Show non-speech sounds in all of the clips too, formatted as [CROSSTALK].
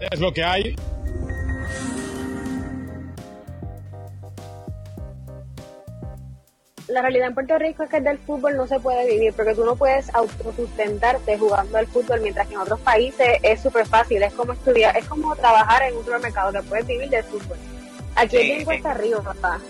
Es lo que hay. la realidad en Puerto Rico es que del fútbol no se puede vivir, porque tú no puedes autosustentarte jugando al fútbol, mientras que en otros países es súper fácil, es como estudiar, es como trabajar en un mercado que puedes vivir del fútbol. Aquí es bien cuesta arriba, papá.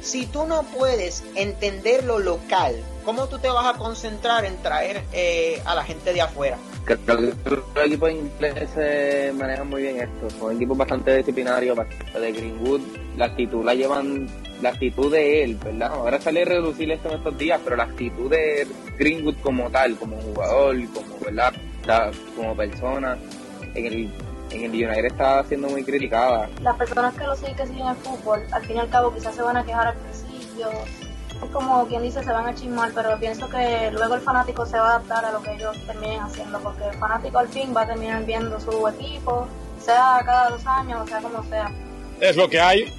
Si tú no puedes entender lo local, ¿cómo tú te vas a concentrar en traer eh, a la gente de afuera? Que los equipos ingleses manejan muy bien esto. Son equipos bastante disciplinarios, de Greenwood. La actitud la llevan la actitud de él, ¿verdad? Ahora sale a reducir esto en estos días, pero la actitud de Greenwood como tal, como jugador, como, ¿verdad? como persona, en el, en el United está siendo muy criticada. Las personas que lo siguen, que siguen el fútbol, al fin y al cabo quizás se van a quejar al principio, es como quien dice, se van a chismar, pero pienso que luego el fanático se va a adaptar a lo que ellos terminen haciendo, porque el fanático al fin va a terminar viendo su equipo, sea cada dos años, o sea como sea. Es lo que hay,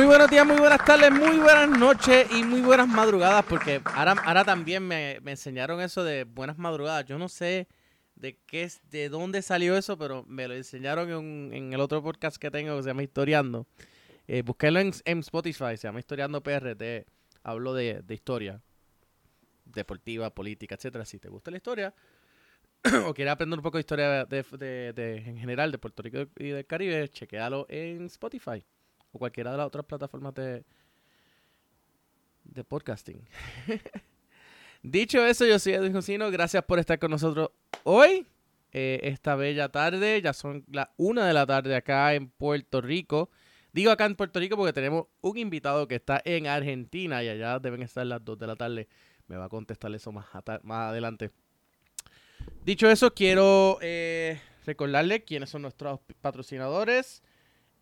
Muy buenos días, muy buenas tardes, muy buenas noches y muy buenas madrugadas, porque ahora, ahora también me, enseñaron eso de buenas madrugadas. Yo no sé de qué es, de dónde salió eso, pero me lo enseñaron en, el otro podcast que tengo que se llama Historiando. Eh, búsquelo en, Spotify, se llama Historiando PRT. Hablo de, historia deportiva, política, etcétera. Si te gusta la historia [CLEARS THROAT] o quieres aprender un poco de historia de, en general de Puerto Rico y del Caribe, chequealo en Spotify o cualquiera de las otras plataformas de, de podcasting. [LAUGHS] Dicho eso, yo soy Edwin Josino. Gracias por estar con nosotros hoy, eh, esta bella tarde. Ya son las una de la tarde acá en Puerto Rico. Digo acá en Puerto Rico porque tenemos un invitado que está en Argentina y allá deben estar las dos de la tarde. Me va a contestar eso más, más adelante. Dicho eso, quiero eh, recordarle quiénes son nuestros patrocinadores.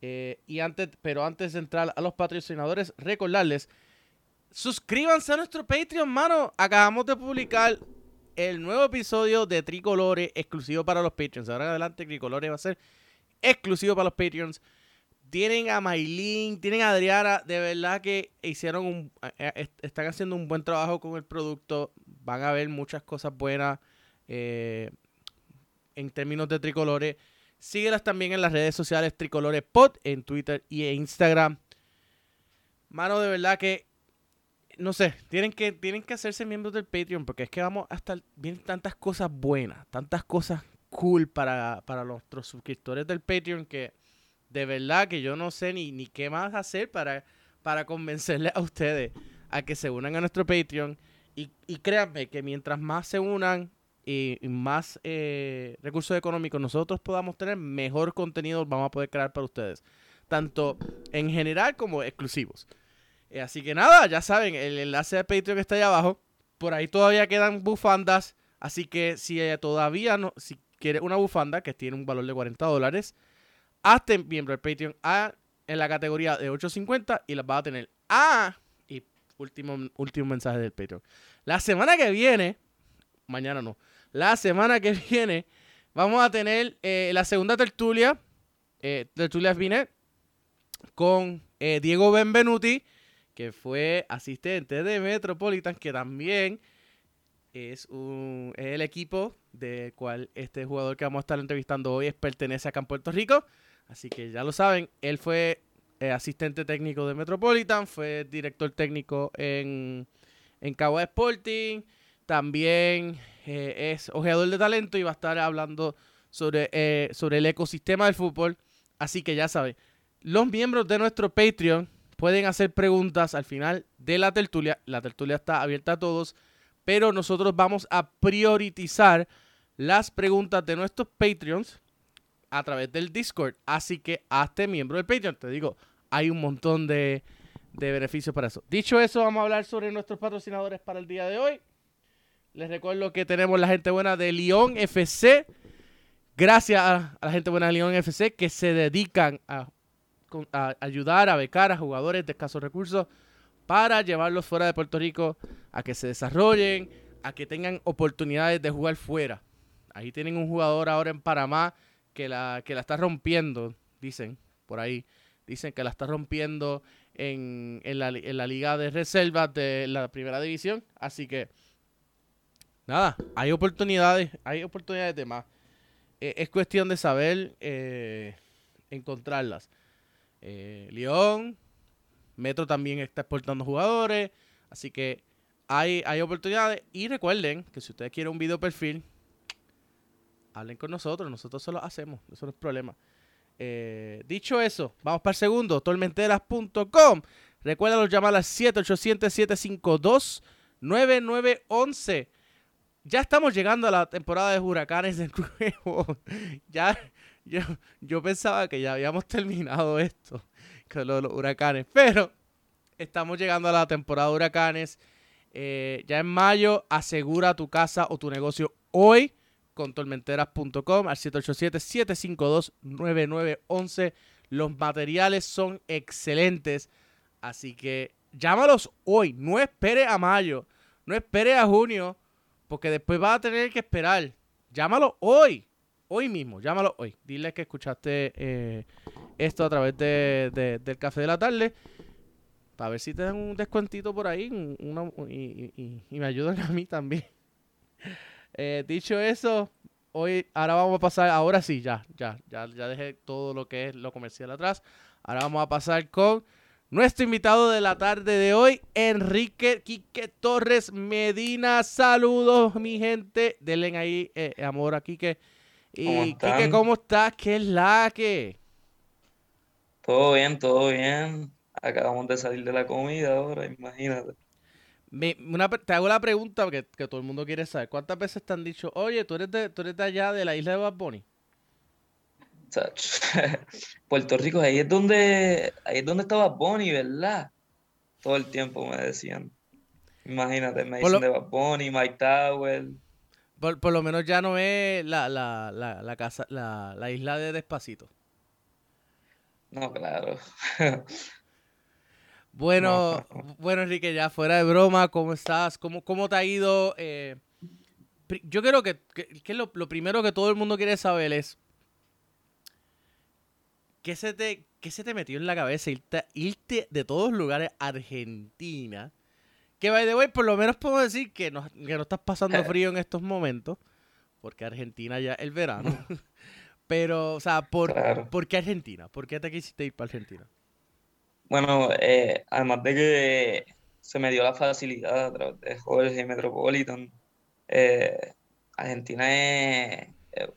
Eh, y antes, pero antes de entrar a los patrocinadores, recordarles, suscríbanse a nuestro Patreon, mano. Acabamos de publicar el nuevo episodio de Tricolore exclusivo para los Patreons. Ahora en adelante Tricolore va a ser exclusivo para los Patreons. Tienen a Maylin, tienen a Adriana, de verdad que hicieron un, eh, eh, están haciendo un buen trabajo con el producto. Van a ver muchas cosas buenas en términos de Tricolore. Síguelas también en las redes sociales Tricolores Pod, en Twitter y en Instagram. Mano, de verdad que, no sé, tienen que, tienen que hacerse miembros del Patreon porque es que vamos a estar viendo tantas cosas buenas, tantas cosas cool para, para nuestros suscriptores del Patreon que de verdad que yo no sé ni, ni qué más hacer para, para convencerles a ustedes a que se unan a nuestro Patreon. Y, y créanme que mientras más se unan, y más eh, recursos económicos nosotros podamos tener, mejor contenido vamos a poder crear para ustedes. Tanto en general como exclusivos. Eh, así que nada, ya saben, el enlace de Patreon está ahí abajo. Por ahí todavía quedan bufandas. Así que si todavía no, si quieres una bufanda que tiene un valor de 40 dólares, hazte miembro del Patreon a, en la categoría de 850 y las vas a tener. Ah, y último, último mensaje del Patreon. La semana que viene, mañana no, la semana que [LAUGHS] viene vamos a tener eh, la segunda tertulia, eh, tertulia Binet, con eh, Diego Benvenuti, que fue asistente de Metropolitan, que también es, un, el equipo del cual este jugador que vamos a estar entrevistando hoy es, pertenece acá en Puerto Rico. Así que ya lo saben, él fue asistente técnico de Metropolitan, fue director técnico en, en Cabo Sporting, también eh, es ojeador de talento y va a estar hablando sobre, eh, sobre el ecosistema del fútbol. Así que ya saben, los miembros de nuestro Patreon pueden hacer preguntas al final de la tertulia. La tertulia está abierta a todos, pero nosotros vamos a priorizar las preguntas de nuestros Patreons a través del Discord. Así que hazte miembro del Patreon. Te digo, hay un montón de, de beneficios para eso. Dicho eso, vamos a hablar sobre nuestros patrocinadores para el día de hoy. Les recuerdo que tenemos la gente buena de Lyon FC. Gracias a, la gente buena de Lyon FC que se dedican a, ayudar a becar a jugadores de escasos recursos para llevarlos fuera de Puerto Rico a que se desarrollen, a que tengan oportunidades de jugar fuera. Ahí tienen un jugador ahora en Panamá que la, que la está rompiendo, dicen, por ahí. Dicen que la está rompiendo en, en, la, en la liga de reservas de la primera división. Así que, nada, hay oportunidades, hay oportunidades de más. Eh, es cuestión de saber eh, encontrarlas. Eh, León, Metro también está exportando jugadores. Así que hay, hay oportunidades. Y recuerden que si ustedes quieren un video perfil, hablen con nosotros. Nosotros se lo hacemos. Eso no es problema. Eh, dicho eso, vamos para el segundo. Tormenteras.com. Recuerda llamar al 787-752-9911. Ya estamos llegando a la temporada de huracanes de nuevo. [LAUGHS] ya, yo, yo pensaba que ya habíamos terminado esto con los, huracanes. Pero estamos llegando a la temporada de huracanes. Eh, ya en mayo, asegura tu casa o tu negocio hoy con tormenteras.com al 787-752-9911. Los materiales son excelentes, así que llámalos hoy. No espere a mayo, no espere a junio, porque después va a tener que esperar. Llámalo hoy, hoy mismo, llámalo hoy. Dile que escuchaste eh, esto a través de, de, del café de la tarde para ver si te dan un descuentito por ahí y, y, me ayudan a mí también. [LAUGHS] Eh, dicho eso, hoy, ahora vamos a pasar, ahora sí, ya, ya, ya dejé todo lo que es lo comercial atrás. Ahora vamos a pasar con nuestro invitado de la tarde de hoy, Enrique Quique Torres Medina. Saludos, mi gente. Denle ahí eh, amor a Quique. Y Quique, ¿cómo estás? ¿Qué es la que? Todo bien, todo bien. Acabamos de salir de la comida ahora, imagínate. Me, una, te hago la pregunta que, que, todo el mundo quiere saber. ¿Cuántas veces te han dicho, oye, tú eres de, tú eres de allá, de la isla de Bad Bunny? [LAUGHS] Puerto Rico, ahí es donde ahí es donde estaba Bunny, ¿verdad? Todo el tiempo me decían. Imagínate, me dicen lo, de Bad Bunny, Mike Tower. Por, por, lo menos ya no es la, la, la, la casa, la, la isla de Despacito. No, claro. [LAUGHS] Bueno, no. bueno, Enrique, ya fuera de broma, ¿cómo estás? ¿Cómo, cómo te ha ido? Eh, yo creo que, que, que lo, lo, primero que todo el mundo quiere saber es ¿qué se te, qué se te metió en la cabeza irte, irte de todos lugares a Argentina? Que, by the way, por lo menos puedo decir que no, que no estás pasando frío en estos momentos, porque Argentina ya es el verano. [LAUGHS] Pero, o sea, ¿por, claro. ¿por qué Argentina? ¿Por qué te quisiste ir para Argentina? Bueno, eh, además de que se me dio la facilidad a través de Jorge Metropolitan, eh, Argentina es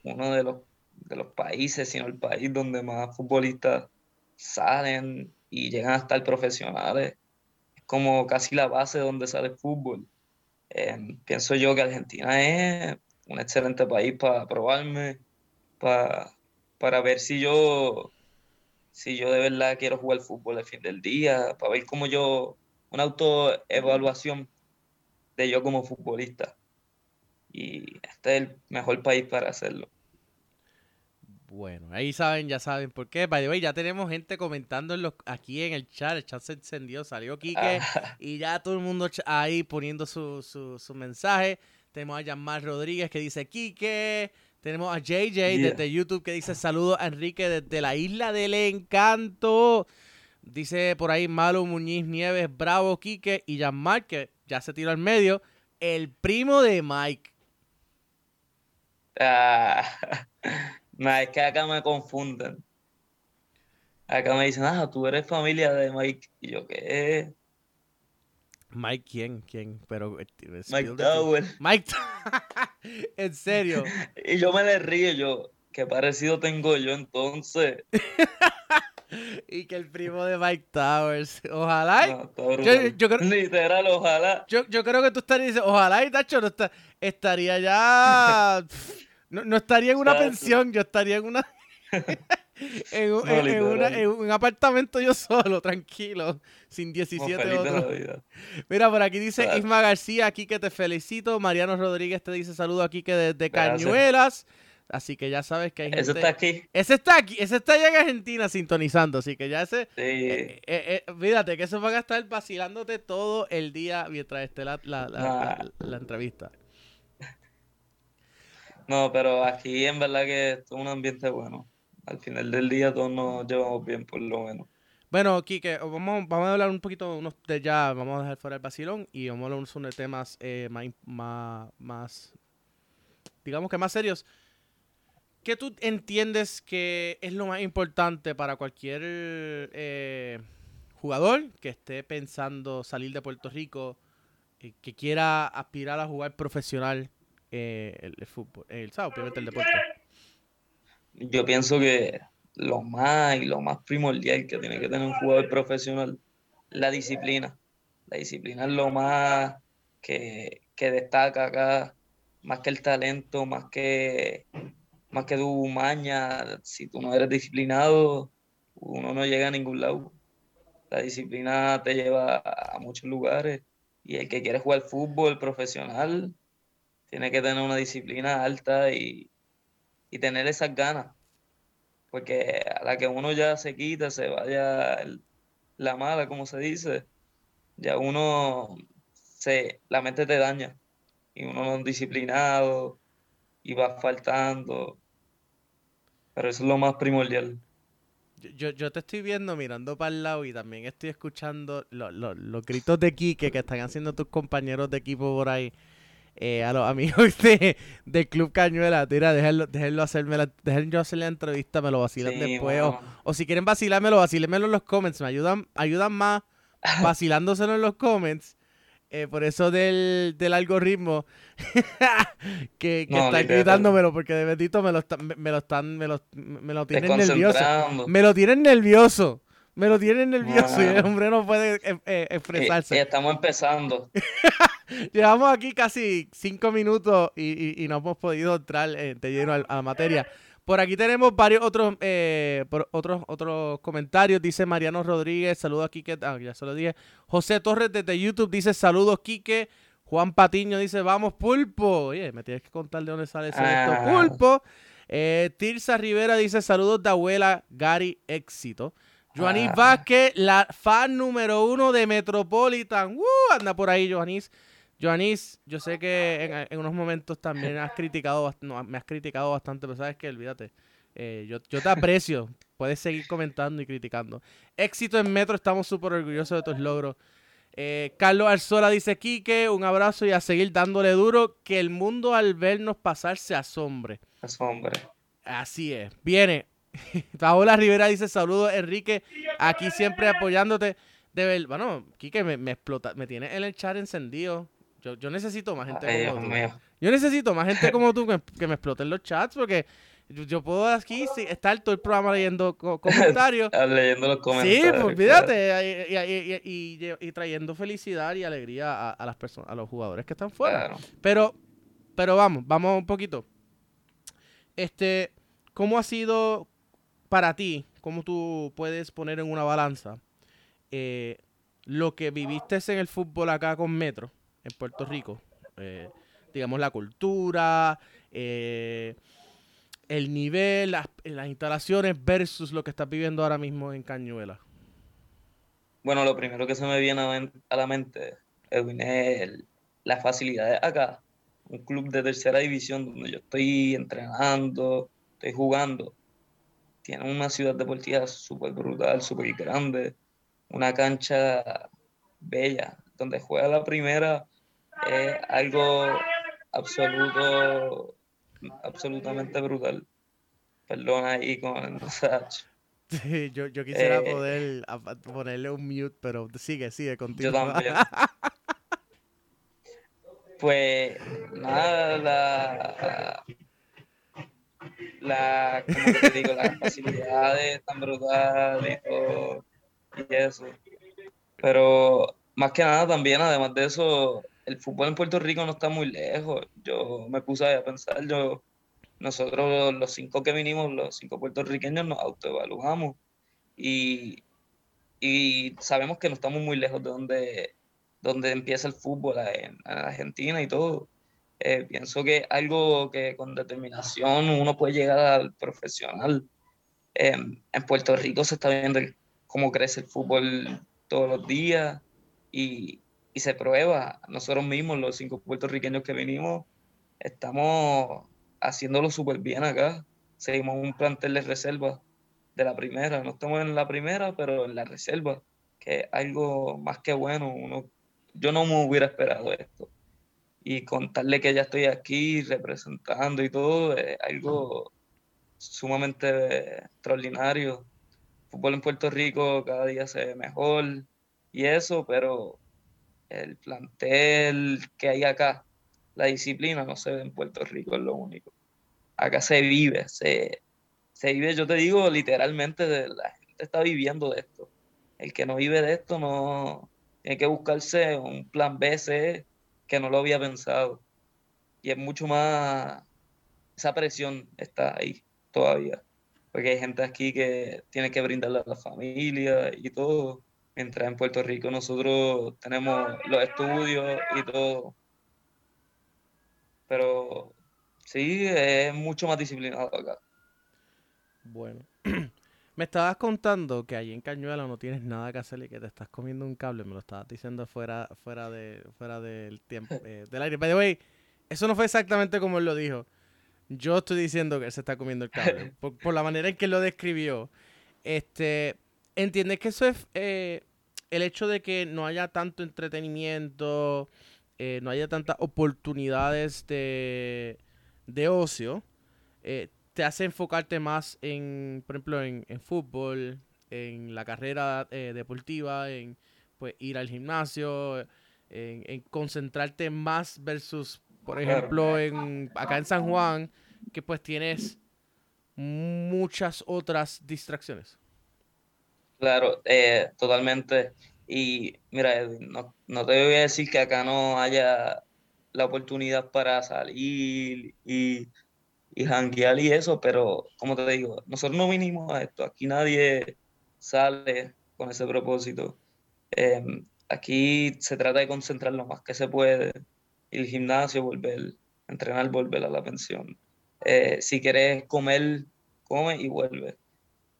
uno de los, de los países, sino el país donde más futbolistas salen y llegan a estar profesionales. Es como casi la base donde sale el fútbol. Eh, pienso yo que Argentina es un excelente país para probarme, para, para ver si yo si yo de verdad quiero jugar fútbol al fin del día, para ver cómo yo, una autoevaluación de yo como futbolista. Y este es el mejor país para hacerlo. Bueno, ahí saben, ya saben por qué. By the way, ya tenemos gente comentando en los, aquí en el chat. El chat se encendió, salió Quique ah. y ya todo el mundo ahí poniendo su, su, su mensaje. Tenemos a Yamar Rodríguez que dice Quique. Tenemos a JJ yeah. desde YouTube que dice saludos a Enrique desde la isla del encanto. Dice por ahí Malo Muñiz Nieves, Bravo, Quique y Jean-Marc, que ya se tiró al medio. El primo de Mike. Ah, no, es que acá me confunden. Acá me dicen, ah, tú eres familia de Mike. Y yo, ¿qué? Mike, ¿quién? ¿Quién? Pero. eh, Mike Tower. Mike. [LAUGHS] en serio. [LAUGHS] Y yo me le río, yo. ¿Qué parecido tengo yo entonces? [LAUGHS] y que el primo de Mike Towers. Ojalá. No, yo, yo, creo, Literal, ojalá. Yo, yo creo que tú estarías ojalá y Tacho no está, estaría ya. No, no, estaría en una pensión, yo estaría en una. [LAUGHS] en, un, no, en, en, una, en, un apartamento yo solo, tranquilo, sin 17 otros. Mira, por aquí dice claro. Isma García, aquí que te felicito. Mariano Rodríguez te dice saludo aquí que desde Cañuelas. Así que ya sabes que hay gente... Ese está aquí. Ese está aquí, ese está allá en Argentina sintonizando, así que ya ese... Sí. Eh, eh, eh, fíjate que eso van a estar vacilándote todo el día mientras esté la, la, la, la entrevista. No, pero aquí en verdad que es un ambiente bueno. Al final del día todos nos llevamos bien, por lo menos. Bueno, Kike, vamos, a hablar un poquito unos de ya, vamos a dejar fuera el vacilón y vamos a hablar de temas eh, más, más, digamos que más serios. ¿Qué tú entiendes que es lo más importante para cualquier eh, jugador que esté pensando salir de Puerto Rico, eh, que quiera aspirar a jugar profesional eh, el, fútbol, el, obviamente el deporte? Yo pienso que lo más y lo más primordial que tiene que tener un jugador profesional la disciplina. La disciplina es lo más que, que destaca acá, más que el talento, más que más que tu maña, si tú no eres disciplinado, uno no llega a ningún lado. La disciplina te lleva a muchos lugares y el que quiere jugar fútbol profesional tiene que tener una disciplina alta y, tener esas ganas. Porque a la que uno ya se quita, se vaya la mala, como se dice, ya uno se, la mente te daña y uno no es disciplinado y va faltando. Pero eso es lo más primordial. Yo, yo te estoy viendo mirando para el lado y también estoy escuchando los gritos de Quique que están haciendo tus compañeros de equipo por ahí. Eh, a los amigos [LAUGHS] de, del Club Cañuela, tira, déjenlo, déjenlo hacerme la, yo hacer la entrevista, me lo vacilan después. O, si quieren vacilármelo, vacílenmelo en los comments. Me ayudan, ayudan más [LAUGHS] vacilándoselo en los comments eh, por eso del, del algoritmo [LAUGHS] que, que está gritándomelo porque de bendito me lo, me, lo están me lo, me lo tienen nervioso. Me lo tienen nervioso me lo tienen nervioso y el hombre no puede eh, eh, expresarse. Y, estamos empezando. [LAUGHS] Llevamos aquí casi cinco minutos y, y, no hemos podido entrar de lleno a la materia. Por aquí tenemos varios otros eh, otros otros comentarios. Dice Mariano Rodríguez, saludos a Quique. Ah, ya se lo dije. José Torres desde YouTube dice saludos Quique. Juan Patiño dice vamos pulpo. Oye, me tienes que contar de dónde sale ese ah. pulpo. Eh, Tirsa Rivera dice saludos de abuela Gary Éxito. Joanis ah. Vázquez, la fan número uno de Metropolitan. ¡Uh! anda por ahí, Joanis. Joanis, yo sé que en, unos momentos también has criticado, me has criticado bastante, pero sabes que olvídate. Eh, yo, te aprecio. Puedes seguir comentando y criticando. Éxito en Metro, estamos súper orgullosos de tus logros. Eh, Carlos Arzola dice, Quique, un abrazo y a seguir dándole duro, que el mundo al vernos pasar se asombre. Asombre. Así es. Viene. [LAUGHS] Paola Rivera dice, saludos Enrique, aquí siempre apoyándote. De ver, bueno, Quique me, me explota, me tiene en el chat encendido. Yo, yo necesito más gente como tú. Yo necesito más gente como tú que, me exploten los chats porque yo, puedo aquí estar todo el programa leyendo [LAUGHS] comentarios. leyendo los comentarios. Sí, pues fíjate, y, trayendo felicidad y alegría a, las personas, a los jugadores que están fuera. Pero, pero vamos, vamos un poquito. Este, ¿cómo ha sido para ti, cómo tú puedes poner en una balanza eh, lo que viviste en el fútbol acá con Metro? en Puerto Rico. Eh, digamos, la cultura, eh, el nivel, las, instalaciones versus lo que estás viviendo ahora mismo en Cañuela. Bueno, lo primero que se me viene a la mente, Edwin, es las facilidades acá. Un club de tercera división donde yo estoy entrenando, estoy jugando. Tiene una ciudad deportiva súper brutal, súper grande, una cancha bella, donde juega la primera es algo absoluto, absolutamente brutal. Perdona ahí con [LAUGHS] el Sí, yo, yo quisiera eh, poder ponerle un mute, pero sigue, sigue contigo. Yo también. [LAUGHS] pues nada, la, las facilidades tan brutales y y eso. Pero más que nada también, además de eso, el fútbol en Puerto Rico no está muy lejos. Yo me puse a pensar, yo, nosotros los cinco que vinimos, los cinco puertorriqueños, nos autoevaluamos y, y sabemos que no estamos muy lejos de donde, donde empieza el fútbol en, Argentina y todo. Eh, pienso que algo que con determinación uno puede llegar al profesional. en Puerto Rico se está viendo cómo crece el fútbol todos los días y, y se prueba. Nosotros mismos, los cinco puertorriqueños que vinimos, estamos haciéndolo súper bien acá. Seguimos un plantel de reserva de la primera. No estamos en la primera, pero en la reserva, que es algo más que bueno. Uno, yo no me hubiera esperado esto. Y contarle que ya estoy aquí representando y todo, es algo sumamente extraordinario. fútbol en Puerto Rico cada día se ve mejor y eso, pero el plantel que hay acá, la disciplina no se ve en Puerto Rico, es lo único. Acá se vive, se, se vive, yo te digo, literalmente, la gente está viviendo de esto. El que no vive de esto no tiene que buscarse un plan B, C, que no lo había pensado. Y es mucho más, esa presión está ahí todavía. Porque hay gente aquí que tiene que brindarle a la familia y todo. Mientras en Puerto Rico nosotros tenemos los estudios y todo. Pero sí, es mucho más disciplinado acá. Bueno. Me estabas contando que allí en Cañuela no tienes nada que hacer y que te estás comiendo un cable. Me lo estabas diciendo fuera, fuera, de, fuera del tiempo, eh, [LAUGHS] del aire. By the way, eso no fue exactamente como él lo dijo. Yo estoy diciendo que él se está comiendo el cable. [LAUGHS] por, la manera en que lo describió. Este, ¿Entiendes que eso es eh, el hecho de que no haya tanto entretenimiento, eh, no haya tantas oportunidades de, de ocio? Eh, te hace enfocarte más en, por ejemplo, en, fútbol, en la carrera eh, deportiva, en pues ir al gimnasio, en, concentrarte más versus, por ejemplo, en acá en San Juan, que pues tienes muchas otras distracciones. Claro, eh, totalmente. Y mira, no, no te voy a decir que acá no haya la oportunidad para salir y y janguear y eso, pero como te digo, nosotros no vinimos a esto, aquí nadie sale con ese propósito. Em, aquí se trata de concentrar lo más que se puede, el gimnasio, volver, entrenar, volver a la pensión. Eh, si quieres comer, come y vuelve.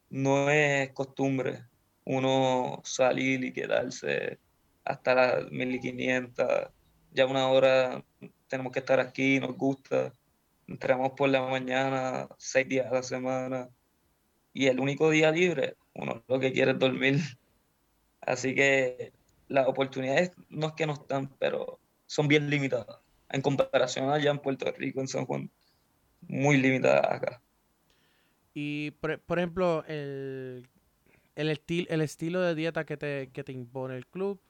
No es costumbre uno salir y quedarse hasta las 1500, ya una hora tenemos que estar aquí, nos gusta entramos por la mañana, seis días a la semana, y el único día libre, uno lo que quiere es dormir. [LAUGHS] Así que las oportunidades no es que no están, pero son bien limitadas. En comparación allá en Puerto Rico, en San Juan, muy limitadas acá. Y, por, ejemplo, el, el, el estilo de dieta que te, que te impone el club,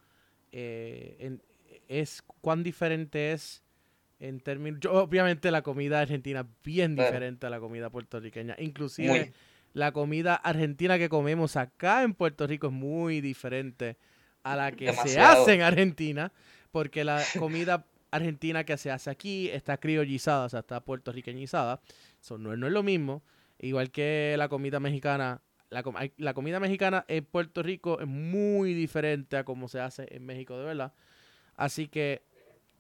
eh, es cuán diferente es en términos, obviamente la comida argentina es bien diferente a la comida puertorriqueña, inclusive la comida argentina que comemos acá en Puerto Rico es muy diferente a la que se hace en Argentina, porque la [LAUGHS] comida argentina que se hace aquí está criollizada, o sea, está puertorriqueñizada, eso no, es lo mismo, igual que la comida mexicana, la, la comida mexicana en Puerto Rico es muy diferente a como se hace en México, de verdad. Así que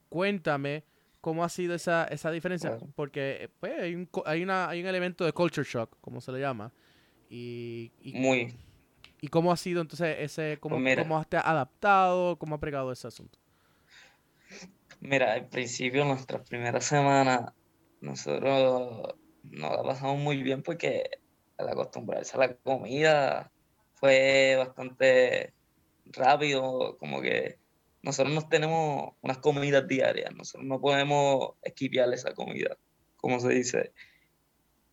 cuéntame cómo ha sido esa, esa diferencia, porque pues, hay, un, hay, una, hay un elemento de culture shock, como se le llama, y, Muy. ¿Y cómo ha sido entonces ese, cómo, pues cómo has adaptado, cómo ha pegado ese asunto? Mira, al principio, nuestras primeras semanas, nosotros nos la pasamos muy bien porque al acostumbrarse a la comida fue bastante rápido, como que nosotros no tenemos unas comidas diarias, nosotros no podemos esquipear esa comida, como se dice.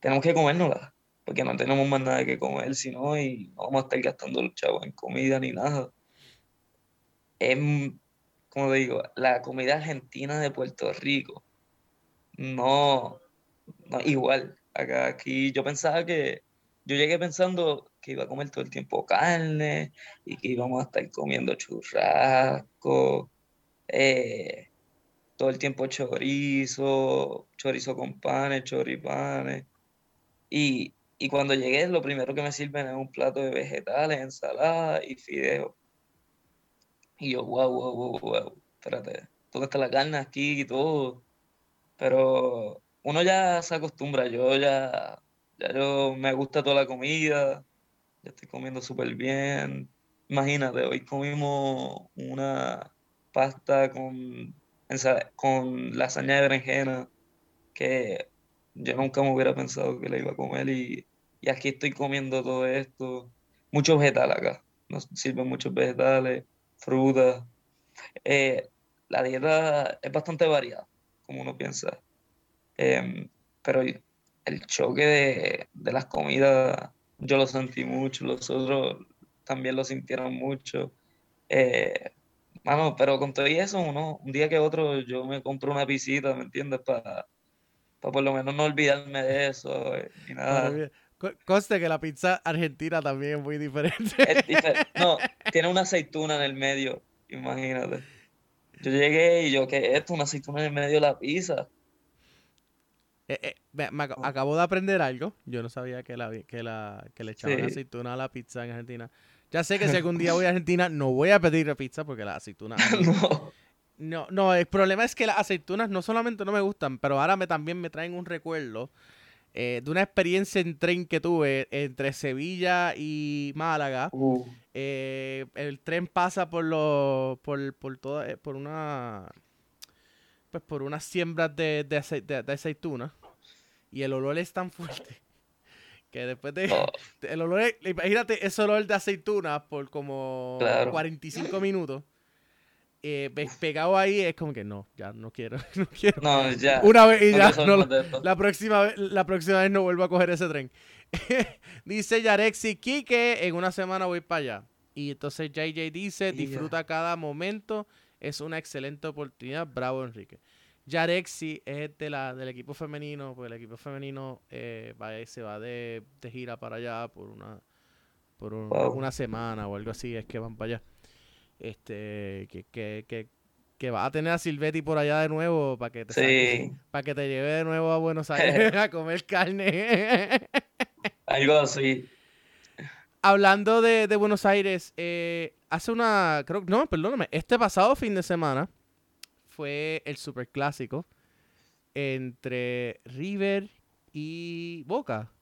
Tenemos que comérnosla, porque no tenemos más nada que comer, sino y no vamos a estar gastando los chavos en comida ni nada. Es, como digo, la comida argentina de Puerto Rico, no, no igual. Acá, aquí yo pensaba que, yo llegué pensando que iba a comer todo el tiempo carne y que íbamos a estar comiendo churrasco, eh, todo el tiempo chorizo, chorizo con panes, choripanes. Y, y cuando llegué, lo primero que me sirven es un plato de vegetales, ensalada y fideos. Y yo, wow, wow, wow, wow, espérate, ¿dónde está la carne aquí y todo? Pero uno ya se acostumbra, yo ya, ya yo me gusta toda la comida, estoy comiendo súper bien. Imagínate, hoy comimos una pasta con, con lasaña de berenjena que yo nunca me hubiera pensado que la iba a comer y, aquí estoy comiendo todo esto. Mucho vegetal acá, nos sirven muchos vegetales, frutas. Eh, la dieta es bastante variada, como uno piensa. Em, pero el choque de, de las comidas, yo lo sentí mucho, los otros también lo sintieron mucho. Eh, mano, pero con todo eso, uno, un día que otro yo me compro una visita, ¿me entiendes? Para por lo menos no olvidarme de eso eh, ni nada. Conste que la pizza argentina también es muy diferente. [LAUGHS] No, tiene una aceituna en el medio, imagínate. Yo llegué y yo, ¿qué es esto? Una aceituna en el medio de la pizza. Eh, eh, me, acabo de aprender algo. Yo no sabía que, la, que, la, que le echaban aceituna a la pizza en Argentina. Ya sé que si algún [LAUGHS] día voy a Argentina no voy a pedir pizza porque la aceituna... [LAUGHS] no. No, no, el problema es que las aceitunas no solamente no me gustan, pero ahora me, también me traen un recuerdo eh, de una experiencia en tren que tuve entre Sevilla y Málaga. Uh. El tren pasa por los, por, por toda, por una, pues por unas siembras de, de, aceitunas y el olor es tan fuerte [LAUGHS] que después de oh. [LAUGHS] el olor, imagínate ese olor de aceitunas por como 45 [LAUGHS] minutos eh, pegado ahí es como que no, ya no quiero, no quiero. No, ya. Una vez y ya, la, próxima, la próxima vez no vuelvo a coger ese tren. dice Yarexi Kike, en una semana voy para allá. Y entonces JJ dice, disfruta cada momento, es una excelente oportunidad, bravo Enrique. Yarexi es de la, del equipo femenino, pues el equipo femenino eh, va, se va de, gira para allá por una por una semana o algo así, es que van para allá este que, que, que, que va a tener a Silvetti por allá de nuevo para que te para que te lleve de nuevo a Buenos Aires [LAUGHS] a comer carne. [LAUGHS] Algo así. Hablando de, de Buenos Aires, eh, hace una, creo, no, perdóname, este pasado fin de semana fue el superclásico entre River y Boca.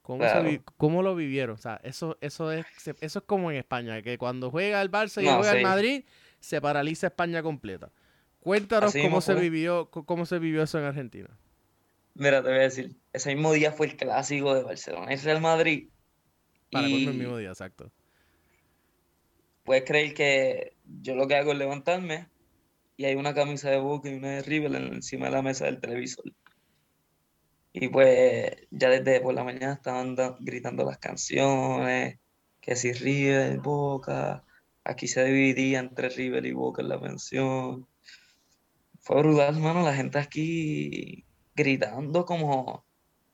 ¿Cómo, lo vivieron? O sea, eso, eso, es, eso es como en España, que cuando juega el Barça y juega el Madrid, se paraliza España completa. Cuéntanos cómo se, vivió, cómo se vivió eso en Argentina. Mira, te voy a decir, ese mismo día fue el clásico de Barcelona Real Madrid. Para y... el mismo día, exacto. Puedes creer que yo lo que hago es levantarme y hay una camisa de Boca y una de River encima de la mesa del televisor. Y pues ya desde por la mañana estaban gritando las canciones, que si River, Boca, aquí se dividía entre River y Boca en la pensión. Fue brutal, hermano, la gente aquí gritando como,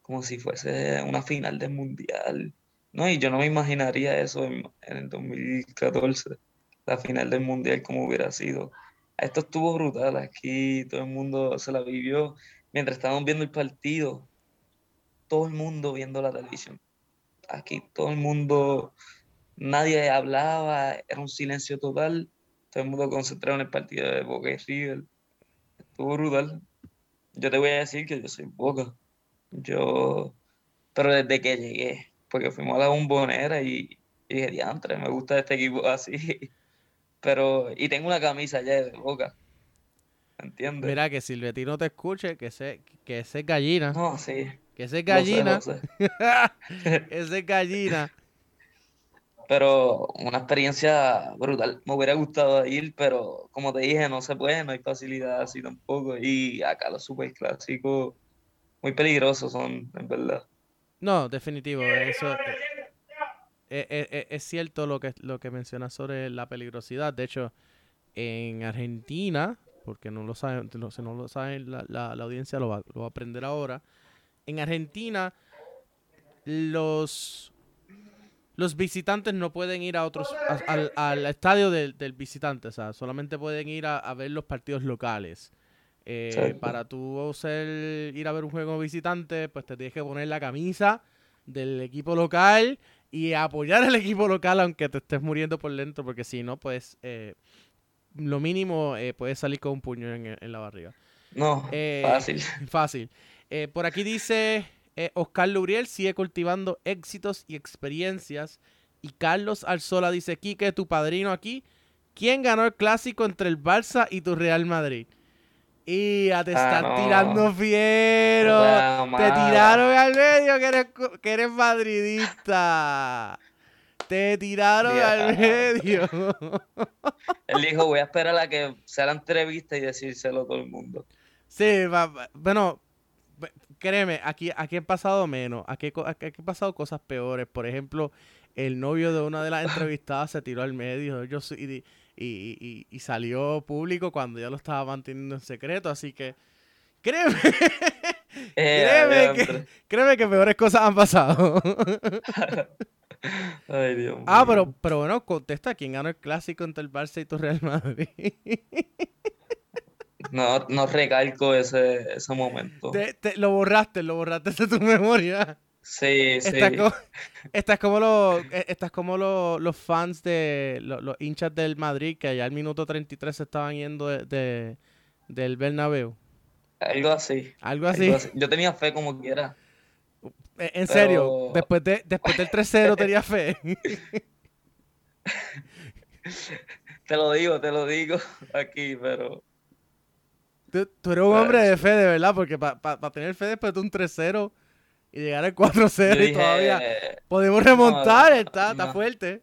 como si fuese una final del mundial. No, y yo no me imaginaría eso en, en el 2014, la final del mundial como hubiera sido. Esto estuvo brutal aquí, todo el mundo se la vivió mientras estábamos viendo el partido todo el mundo viendo la televisión. Aquí todo el mundo, nadie hablaba, era un silencio total, todo el mundo concentrado en el partido de Boca y River. Estuvo brutal. Yo te voy a decir que yo soy Boca. Yo, pero desde que llegué, porque fuimos a la bombonera y, y dije, diantre, me gusta este equipo así. [LAUGHS] Pero, y tengo una camisa ya de Boca. ¿Entiendes? Mira, que Silvetti no te escuche, que se, que ese gallina. No, sí. Ese es gallina. [LAUGHS] Ese es gallina. Pero una experiencia brutal. Me hubiera gustado ir, pero como te dije, no se puede, no hay facilidad así tampoco. Y acá los super clásicos muy peligrosos son, en verdad. No, definitivo. Eso eh, eh, es, cierto lo que, lo que mencionas sobre la peligrosidad. De hecho, en Argentina, porque no lo saben, si no lo saben, la, la, audiencia lo va, lo va a aprender ahora en Argentina los, los visitantes no pueden ir a otros al, estadio del, visitante, o sea, solamente pueden ir a, ver los partidos locales. Eh, para tú ser, ir a ver un juego visitante, pues te tienes que poner la camisa del equipo local y apoyar al [LAUGHS] equipo local aunque te estés muriendo por dentro, porque si no, pues eh, lo mínimo eh, puedes salir con un puño en, en la barriga. No, fácil. [LAUGHS] Fácil. Eh, por aquí dice eh, Oscar Luriel sigue cultivando éxitos y experiencias. Y Carlos Alzola dice, Quique, tu padrino aquí. ¿Quién ganó el clásico entre el Barça y tu Real Madrid? Y ya te Ah, están no. tirando fiero. Esa Te tiraron al medio que eres, que eres madridista. Te tiraron al medio. [LAUGHS] Él dijo, voy a esperar a que sea la entrevista y decírselo a todo el mundo. Sí, va- va- bueno, créeme, aquí, aquí han pasado menos. Aquí, co- aquí han pasado cosas peores. Por ejemplo, el novio de una de las [LAUGHS] entrevistadas se tiró al medio. Yo soy- y, y, salió público cuando ya lo estaba manteniendo en secreto. Así que, créeme, [LAUGHS] Eh, créeme, que, créeme que peores cosas han pasado. [LAUGHS] Ay, Dios mío. ah, pero, pero bueno, contesta quién ganó el clásico entre el Barça y tu Real Madrid. [LAUGHS] No, no recalco ese, ese momento. Te- te- lo borraste, lo borraste de tu memoria. Sí, sí. Estás como, [LAUGHS] estás como los, eh, estás como los, los fans de los, los hinchas del Madrid que allá al minuto 33 se estaban yendo de, de- del Bernabéu. Algo así. Algo algo así. Yo tenía fe como quiera. Eh, En serio, después, de, después del 3-0 tenía fe. [LAUGHS] Te lo digo, te lo digo aquí, pero Tú, tú eres un hombre de fe, de verdad, porque para tener fe después de un 3-0 y llegar al 4-0 yo y todavía dije, podemos remontar, está, está no. fuerte.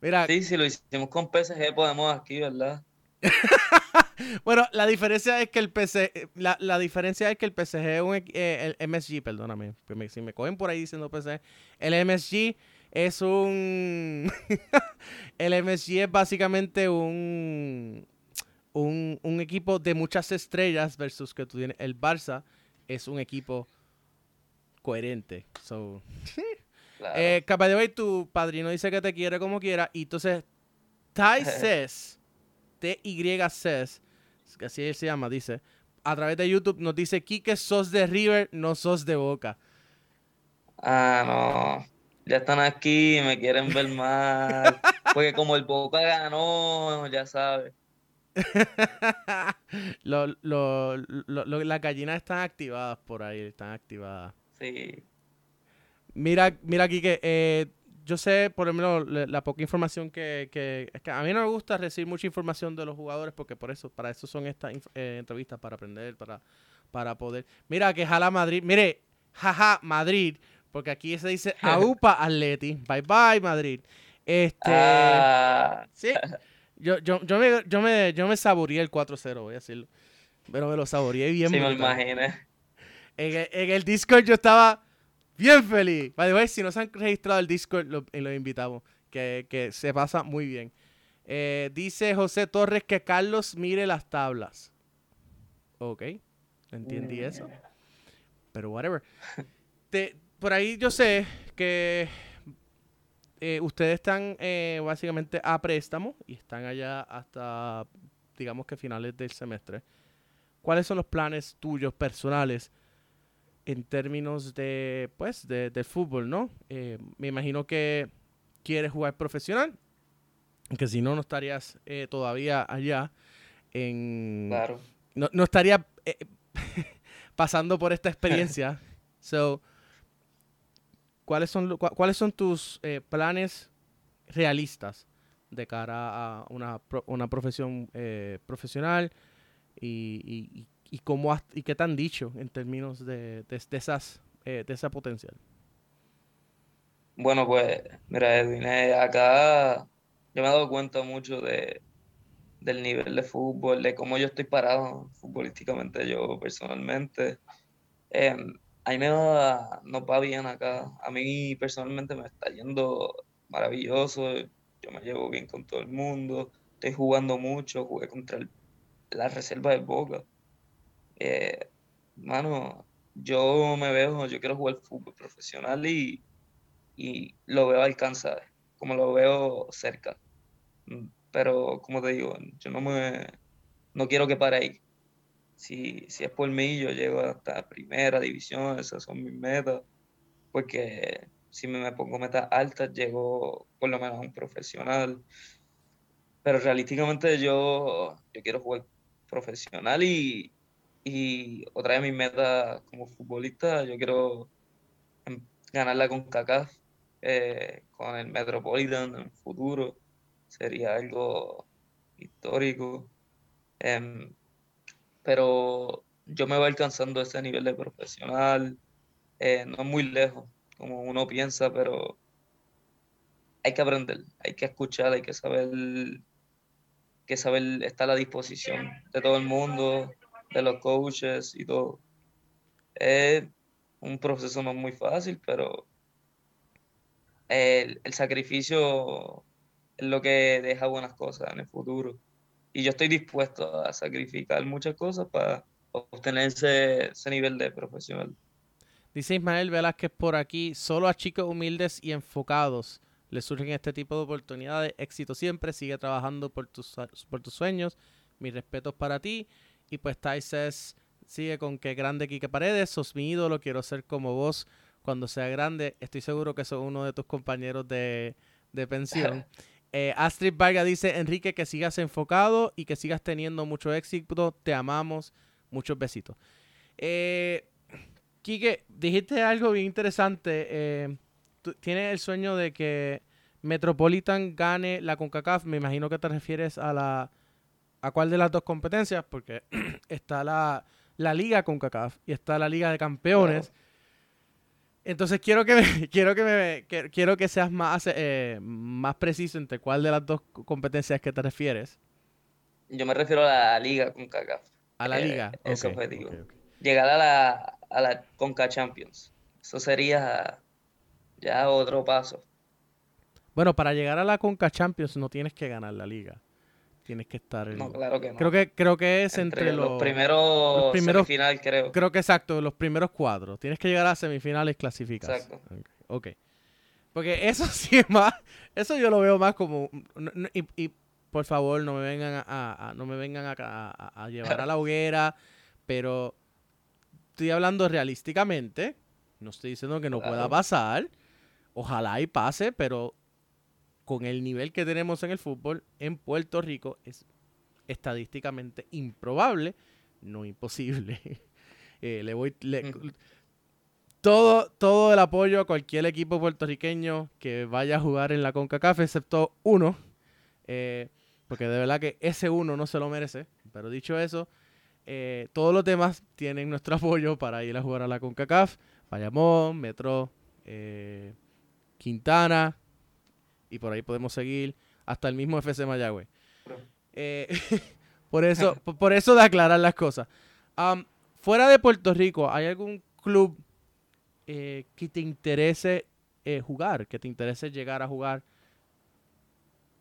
Mira, sí, si lo hicimos con PSG podemos aquí, ¿verdad? [LAUGHS] Bueno, la diferencia es que el PC, la, la diferencia es que el PSG es un eh, el MSG, perdóname, si me cogen por ahí diciendo PSG, el MSG es un [LAUGHS] el MSG es básicamente un, un un equipo de muchas estrellas versus que tú tienes el Barça es un equipo coherente. So, Claro. eh, capaz de hoy tu padrino dice que te quiere como quiera. Y entonces, Ty [LAUGHS] says, T-Y says, que así él se llama, dice, a través de YouTube nos dice, Kike, sos de River, no sos de Boca. Ah, no. Ya están aquí, me quieren ver mal. [LAUGHS] Porque como el Boca ganó, ya sabes. [LAUGHS] Lo- lo- lo- lo- las gallinas están activadas por ahí, están activadas. Sí. Mira, mira, Kike, eh, yo sé por lo menos la, la poca información que, que- es que a mí no me gusta recibir mucha información de los jugadores porque por eso, para eso son estas eh, entrevistas, para aprender, para, para poder. Mira que jala Madrid, mire, jaja, Madrid, porque aquí se dice [LAUGHS] AUPA Atleti, bye bye Madrid. Este, Ah, sí, yo, yo, yo me, yo me, yo me saboreé el 4-0, voy a decirlo, pero me lo saboreé bien. sí, me. En el, en el Discord yo estaba bien feliz. By the way, si no se han registrado el Discord, lo- eh, los invitamos. Que, que se pasa muy bien. Eh, dice José Torres que Carlos mire las tablas. Ok, entendí eso. Pero whatever. Te- por ahí yo sé que eh, ustedes están eh, básicamente a préstamo y están allá hasta, digamos que finales del semestre. ¿Cuáles son los planes tuyos personales en términos de, pues, de, de fútbol, no? Eh, me imagino que quieres jugar profesional, que si no, no estarías eh, todavía allá en... Claro. No, no estaría eh, [LAUGHS] pasando por esta experiencia. [LAUGHS] so, ¿cuáles son, cua- ¿cuáles son tus eh, planes realistas de cara a una, pro- una profesión eh, profesional y, y, y- y cómo has- y qué te han dicho en términos de, de, esas eh, de esa potencial? Bueno, pues, mira, Edwin, eh, acá yo me he dado cuenta mucho de, del nivel de fútbol, de cómo yo estoy parado futbolísticamente yo personalmente. Eh, a mí me va bien acá. A mí personalmente me está yendo maravilloso. Yo me llevo bien con todo el mundo. Estoy jugando mucho. Jugué contra el- la reserva del Boca. Eh, mano, yo me veo, yo quiero jugar fútbol profesional y, y lo veo alcanzar, como lo veo cerca. Mm, Pero como te digo, yo no me no quiero que pare ahí. Si, si es por mí, yo llego hasta primera división, esas son mis metas. Porque si me, pongo metas altas, llego por lo menos a un profesional. Pero realísticamente yo, yo quiero jugar profesional y, y otra de mis metas como futbolista, yo quiero em, ganarla con CACAF, eh, con el Metropolitan en el futuro. Sería algo histórico. Em, pero yo me voy alcanzando ese nivel de profesional, eh, no muy lejos, como uno piensa, pero hay que aprender, hay que escuchar, hay que saber, que saber estar a la disposición de todo el mundo, de los coaches y todo. Es un proceso no muy fácil, pero el, el sacrificio es lo que deja buenas cosas en el futuro. Y yo estoy dispuesto a sacrificar muchas cosas para obtener ese, ese nivel de profesional. Dice Ismael Velázquez por aquí, solo a chicos humildes y enfocados le surgen este tipo de oportunidades. Éxito siempre, sigue trabajando por tus, por tus sueños. Mis respetos para ti. Y pues Taises sigue con que grande Quique Paredes, sos mi ídolo, quiero ser como vos cuando sea grande. Estoy seguro que sos uno de tus compañeros de, de pensión. [LAUGHS] Eh, Astrid Vargas dice, Enrique, que sigas enfocado y que sigas teniendo mucho éxito. Te amamos. Muchos besitos. Eh, Quique, dijiste algo bien interesante. Eh, tienes el sueño de que Metropolitan gane la CONCACAF. Me imagino que te refieres a la... ¿A cuál de las dos competencias? Porque [CLEARS THROAT] está la, la Liga CONCACAF y está la Liga de Campeones. Entonces quiero que me, [LAUGHS] quiero que me quiero que seas más eh, más preciso entre cuál de las dos competencias que te refieres. Yo me refiero a la liga CONCACAF. A la eh, liga. ese objetivo. Llegar a la, a la CONCA Champions. Eso sería ya otro paso. Bueno, para llegar a la Conca Champions no tienes que ganar la liga. Tienes que estar en... No, claro que no. Creo que creo que es entre, los, los primeros, los primeros- semifinal, creo. Creo que exacto, los primeros cuadros. Tienes que llegar a semifinales clasificas. Exacto. Ok. Porque eso [LAUGHS] sí es más, eso yo lo veo más como y, y por favor no me vengan a, a- a- no me vengan a, llevar a la hoguera, pero estoy hablando realísticamente. No estoy diciendo que no pueda pasar. Ojalá y pase, pero con el nivel que tenemos en el fútbol en Puerto Rico es estadísticamente improbable, no imposible. [LAUGHS] Eh, le voy le- todo, todo el apoyo a cualquier equipo puertorriqueño que vaya a jugar en la CONCACAF, excepto uno. eh, porque de verdad que ese uno no se lo merece. Pero dicho eso, eh, todos los demás tienen nuestro [LAUGHS] apoyo para ir a jugar a la CONCACAF. Bayamón, Metro, Quintana. Y por ahí podemos seguir hasta el mismo FC Mayagüez. Eh, [LAUGHS] por eso, por- eso de aclarar las cosas. Fuera de Puerto Rico, ¿hay algún club eh, que te interese eh, jugar? Que te interese llegar a jugar.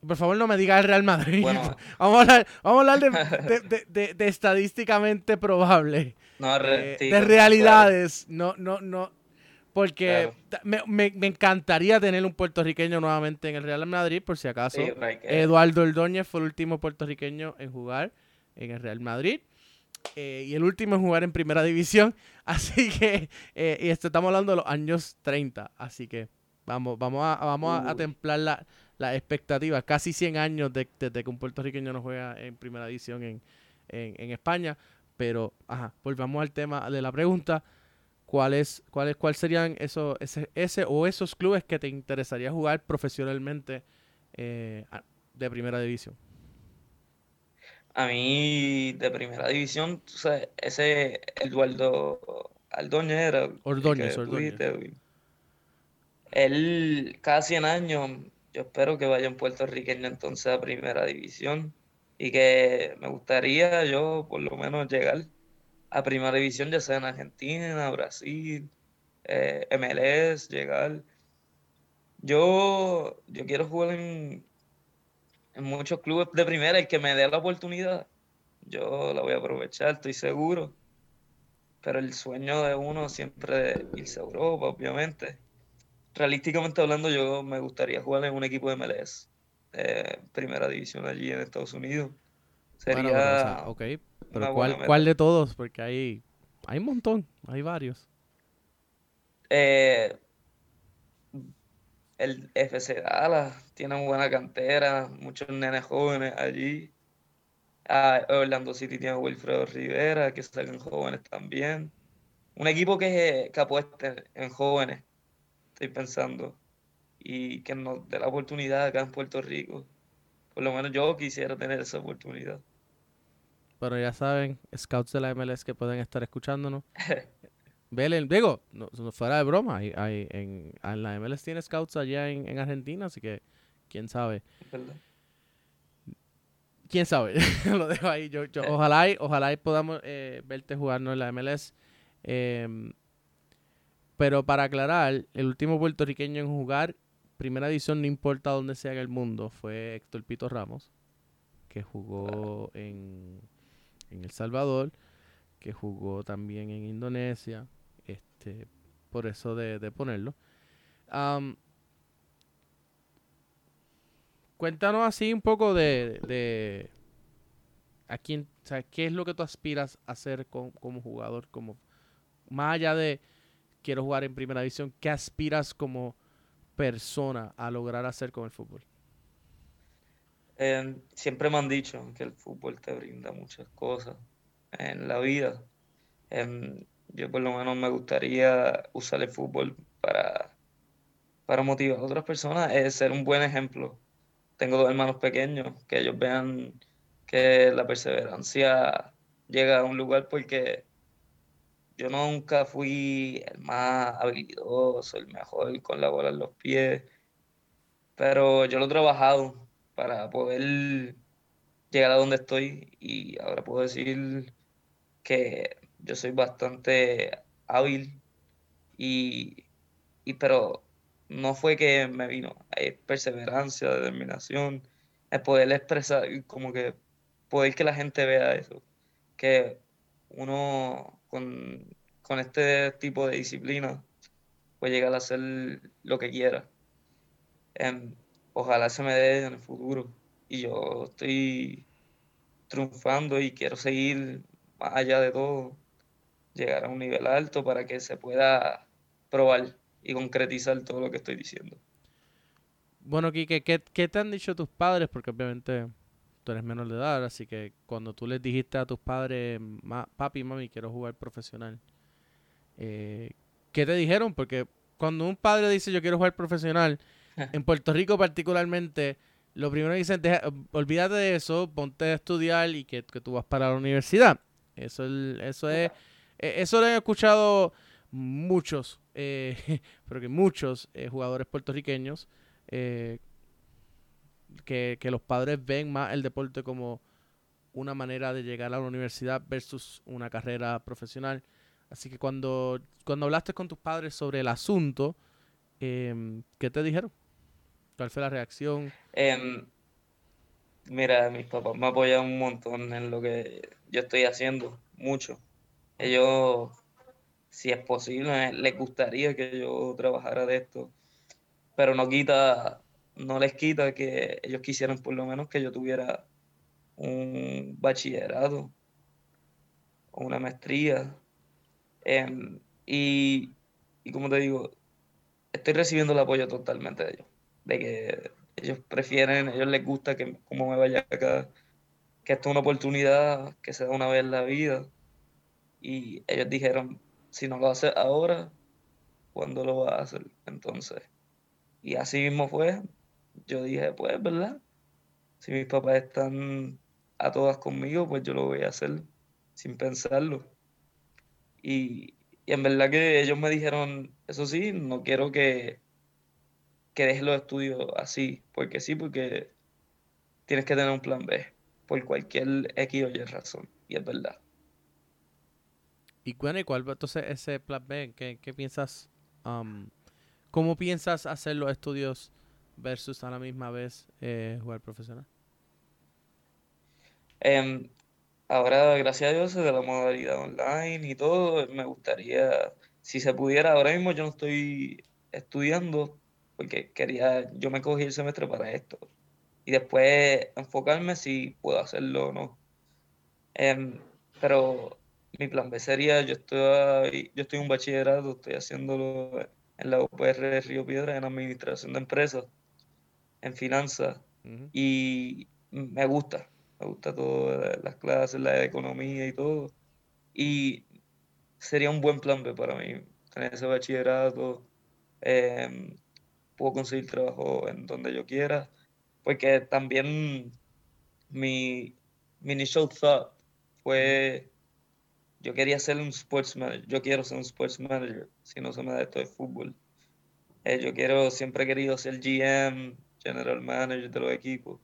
Por favor, no me digas el Real Madrid. Bueno. [LAUGHS] vamos a hablar, vamos a hablar de, [LAUGHS] de- de- de- de estadísticamente probable. No, re- eh, sí, de claro. realidades. No, no, no. Porque Claro. me, me- me encantaría tener un puertorriqueño nuevamente en el Real Madrid, por si acaso. Sí, Eduardo Ordóñez fue el último puertorriqueño en jugar en el Real Madrid. eh, y el último en jugar en primera [LAUGHS] división. Así que, eh, y esto estamos hablando de los años 30. Así que vamos, vamos a, vamos a- templar la- las expectativas. Casi 100 años de- desde que un puertorriqueño no juega en primera división en, en- en España. Pero, ajá, volvamos al tema de la pregunta. ¿Cuáles, cuáles, ¿Cuál serían esos, ese, ese o esos clubes que te interesaría jugar profesionalmente eh, de primera división? A mí, de primera división, tú sabes, ese Eduardo Aldóñez era. Ordóñez, Ordóñez. Él, cada 100 años, yo espero que vaya un puertorriqueño entonces a primera división y que me gustaría yo, por lo menos, llegar a primera división, ya sea en Argentina, Brasil, eh, MLS, llegar. Yo, yo quiero jugar en, muchos clubes de primera, el que me dé la oportunidad, yo la voy a aprovechar, estoy seguro. Pero el sueño de uno siempre es irse a Europa, obviamente. Realísticamente hablando, yo me gustaría jugar en un equipo de MLS, eh, primera división allí en Estados Unidos. Sería sea, ok, una pero ¿cuál. ¿cuál de todos? Porque hay, hay un montón, hay varios. Eh, el FC Dallas tiene buena cantera, muchos nenes jóvenes allí. Ah, Orlando City tiene a Wilfredo Rivera, que sacan jóvenes también. Un equipo que, que apueste en jóvenes, estoy pensando, y que nos dé la oportunidad acá en Puerto Rico. Por lo menos yo quisiera tener esa oportunidad. Pero ya saben, scouts de la MLS que pueden estar escuchándonos. [LAUGHS] Velen, digo, no, fuera de broma, hay, hay- en, en la MLS tiene scouts allá en, en Argentina, así que quién sabe. ¿verdad? quién sabe, [LAUGHS] lo dejo ahí. Yo, yo- ojalá, y, ojalá y podamos eh, verte jugarnos en la MLS. Em, pero para aclarar, el último puertorriqueño en jugar primera división, no importa dónde sea en el mundo, fue Héctor Pito Ramos, que jugó en, en El Salvador, que jugó también en Indonesia, este, por eso de, ponerlo. Cuéntanos así un poco de, de a quién, o sea, qué es lo que tú aspiras a hacer con- como jugador, como más allá de quiero jugar en primera división, ¿qué aspiras como persona a lograr hacer con el fútbol? Siempre me han dicho que el fútbol te brinda muchas cosas en la vida. Yo por lo menos me gustaría usar el fútbol para, para motivar a otras personas, es ser un buen ejemplo. Tengo dos hermanos pequeños, que ellos vean que la perseverancia llega a un lugar porque yo nunca fui el más habilidoso, el mejor con la bola en los pies, pero yo lo he trabajado para poder llegar a donde estoy y ahora puedo decir que yo soy bastante hábil y, y pero no fue que me vino, es perseverancia, determinación, el poder expresar, como que poder que la gente vea eso, que uno con, con este tipo de disciplina puede llegar a hacer lo que quiera. Em, ojalá se me dé en el futuro y yo estoy triunfando y quiero seguir más allá de todo, llegar a un nivel alto para que se pueda probar y concretizar todo lo que estoy diciendo. Bueno, Kike, ¿qué, qué te han dicho tus padres? Porque obviamente tú eres menor de edad, así que cuando tú les dijiste a tus padres, "Ma- papi, mami, quiero jugar profesional, eh, ¿qué te dijeron? Porque cuando un padre dice yo quiero jugar profesional, en Puerto Rico particularmente, lo primero que dicen, "Deja- olvídate de eso, ponte a estudiar y que, que tú vas para la universidad. Eso, el- eso es, eh, eso lo he escuchado muchos, eh, [LAUGHS] pero que muchos eh, jugadores puertorriqueños, eh, que, que los padres ven más el deporte como una manera de llegar a la universidad versus una carrera profesional. Así que cuando, cuando hablaste con tus padres sobre el asunto, em, ¿qué te dijeron? ¿Cuál fue la reacción? Em, mira, mis papás me apoyan un montón en lo que yo estoy haciendo, mucho. Ellos, si es posible, les gustaría que yo trabajara de esto, pero no quita, no les quita que ellos quisieran por lo menos que yo tuviera un bachillerato o una maestría. Em, y como te digo, estoy recibiendo el apoyo totalmente de ellos, de que ellos prefieren, ellos les gusta que como me vaya acá, que esto es una oportunidad que se da una vez en la vida. Y ellos dijeron, si no lo haces ahora, ¿cuándo lo vas a hacer? Entonces, y así mismo fue. Yo dije, pues, ¿verdad? Si mis papás están a todas conmigo, pues yo lo voy a hacer sin pensarlo. Y, y en verdad que ellos me dijeron, eso sí, no quiero que, que dejes los estudios así, porque sí, porque tienes que tener un plan B, por cualquier X o Y razón, y es verdad. Y bueno, ¿y cuál entonces ese plan B? ¿Qué, qué piensas? am, ¿Cómo piensas hacer los estudios versus a la misma vez eh, jugar profesional? Em, ahora, gracias a Dios, de la modalidad online y todo, me gustaría, si se pudiera, ahora mismo yo no estoy estudiando porque quería, yo me cogí el semestre para esto y después enfocarme si puedo hacerlo o no. Em, pero mi plan B sería, yo estoy, yo estoy en un bachillerato, estoy haciéndolo en la UPR de Río Piedra en administración de empresas, en finanzas Ujú. y me gusta, me gusta todo, la- las clases, la economía y todo. Y sería un buen plan B para mí, tener ese bachillerato, em, puedo conseguir trabajo en donde yo quiera, porque también mi, mi initial thought fue, yo quería ser un sports manager, yo quiero ser un sports manager, si no se me da esto de fútbol. Eh, yo quiero, siempre he querido ser GM, general manager de los equipos.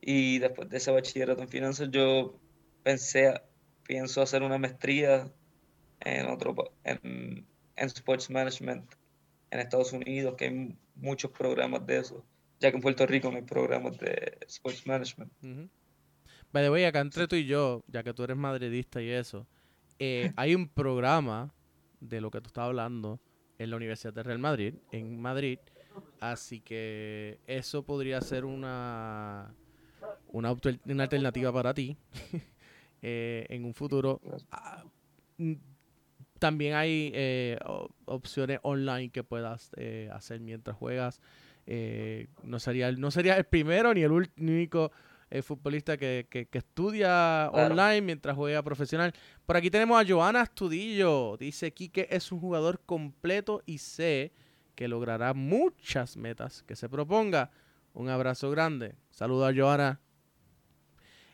Y después de ese bachillerato en finanzas, yo pensé, pienso hacer una maestría en otro, en, en sports management en Estados Unidos, que hay muchos programas de eso, ya que en Puerto Rico no hay programas de sports management. By the way, acá entre tú y yo, ya que tú eres madridista y eso, eh, [LAUGHS] hay un programa de lo que tú estás hablando en la Universidad de Real Madrid, en Madrid, así que eso podría ser una, una, alternativa para ti [LAUGHS] eh, en un futuro. Ah, también hay eh, opciones online que puedas eh, hacer mientras juegas. Eh, no, sería, no sería el primero ni el único futbolista que, estudia online mientras juega profesional. Por aquí tenemos a Joana Astudillo. Dice Quique es un jugador completo y sé que logrará muchas metas que se proponga. Un abrazo grande. Saludos a Joana.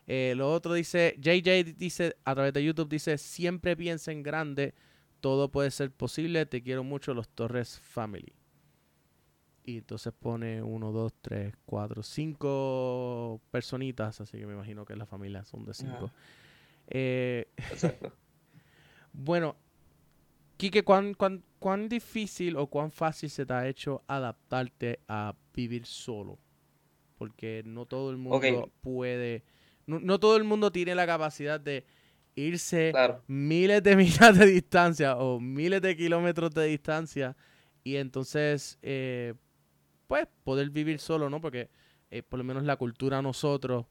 lo otro dice, JJ dice a través de YouTube, dice, siempre piensa en grande todo puede ser posible, te quiero mucho, los Torres Family. Y entonces pone uno, dos, tres, cuatro, cinco personitas, así que me imagino que la familia son de cinco. Eh, Exacto. [LAUGHS] bueno, Kike, ¿cuán, ¿cuán, difícil o cuán fácil se te ha hecho adaptarte a vivir solo? Porque no todo el mundo puede, no todo el mundo tiene la capacidad de irse miles de [LAUGHS] millas de distancia o miles de kilómetros de distancia y entonces, eh, pues, poder vivir solo, ¿no? Porque eh, por lo menos la cultura nosotros,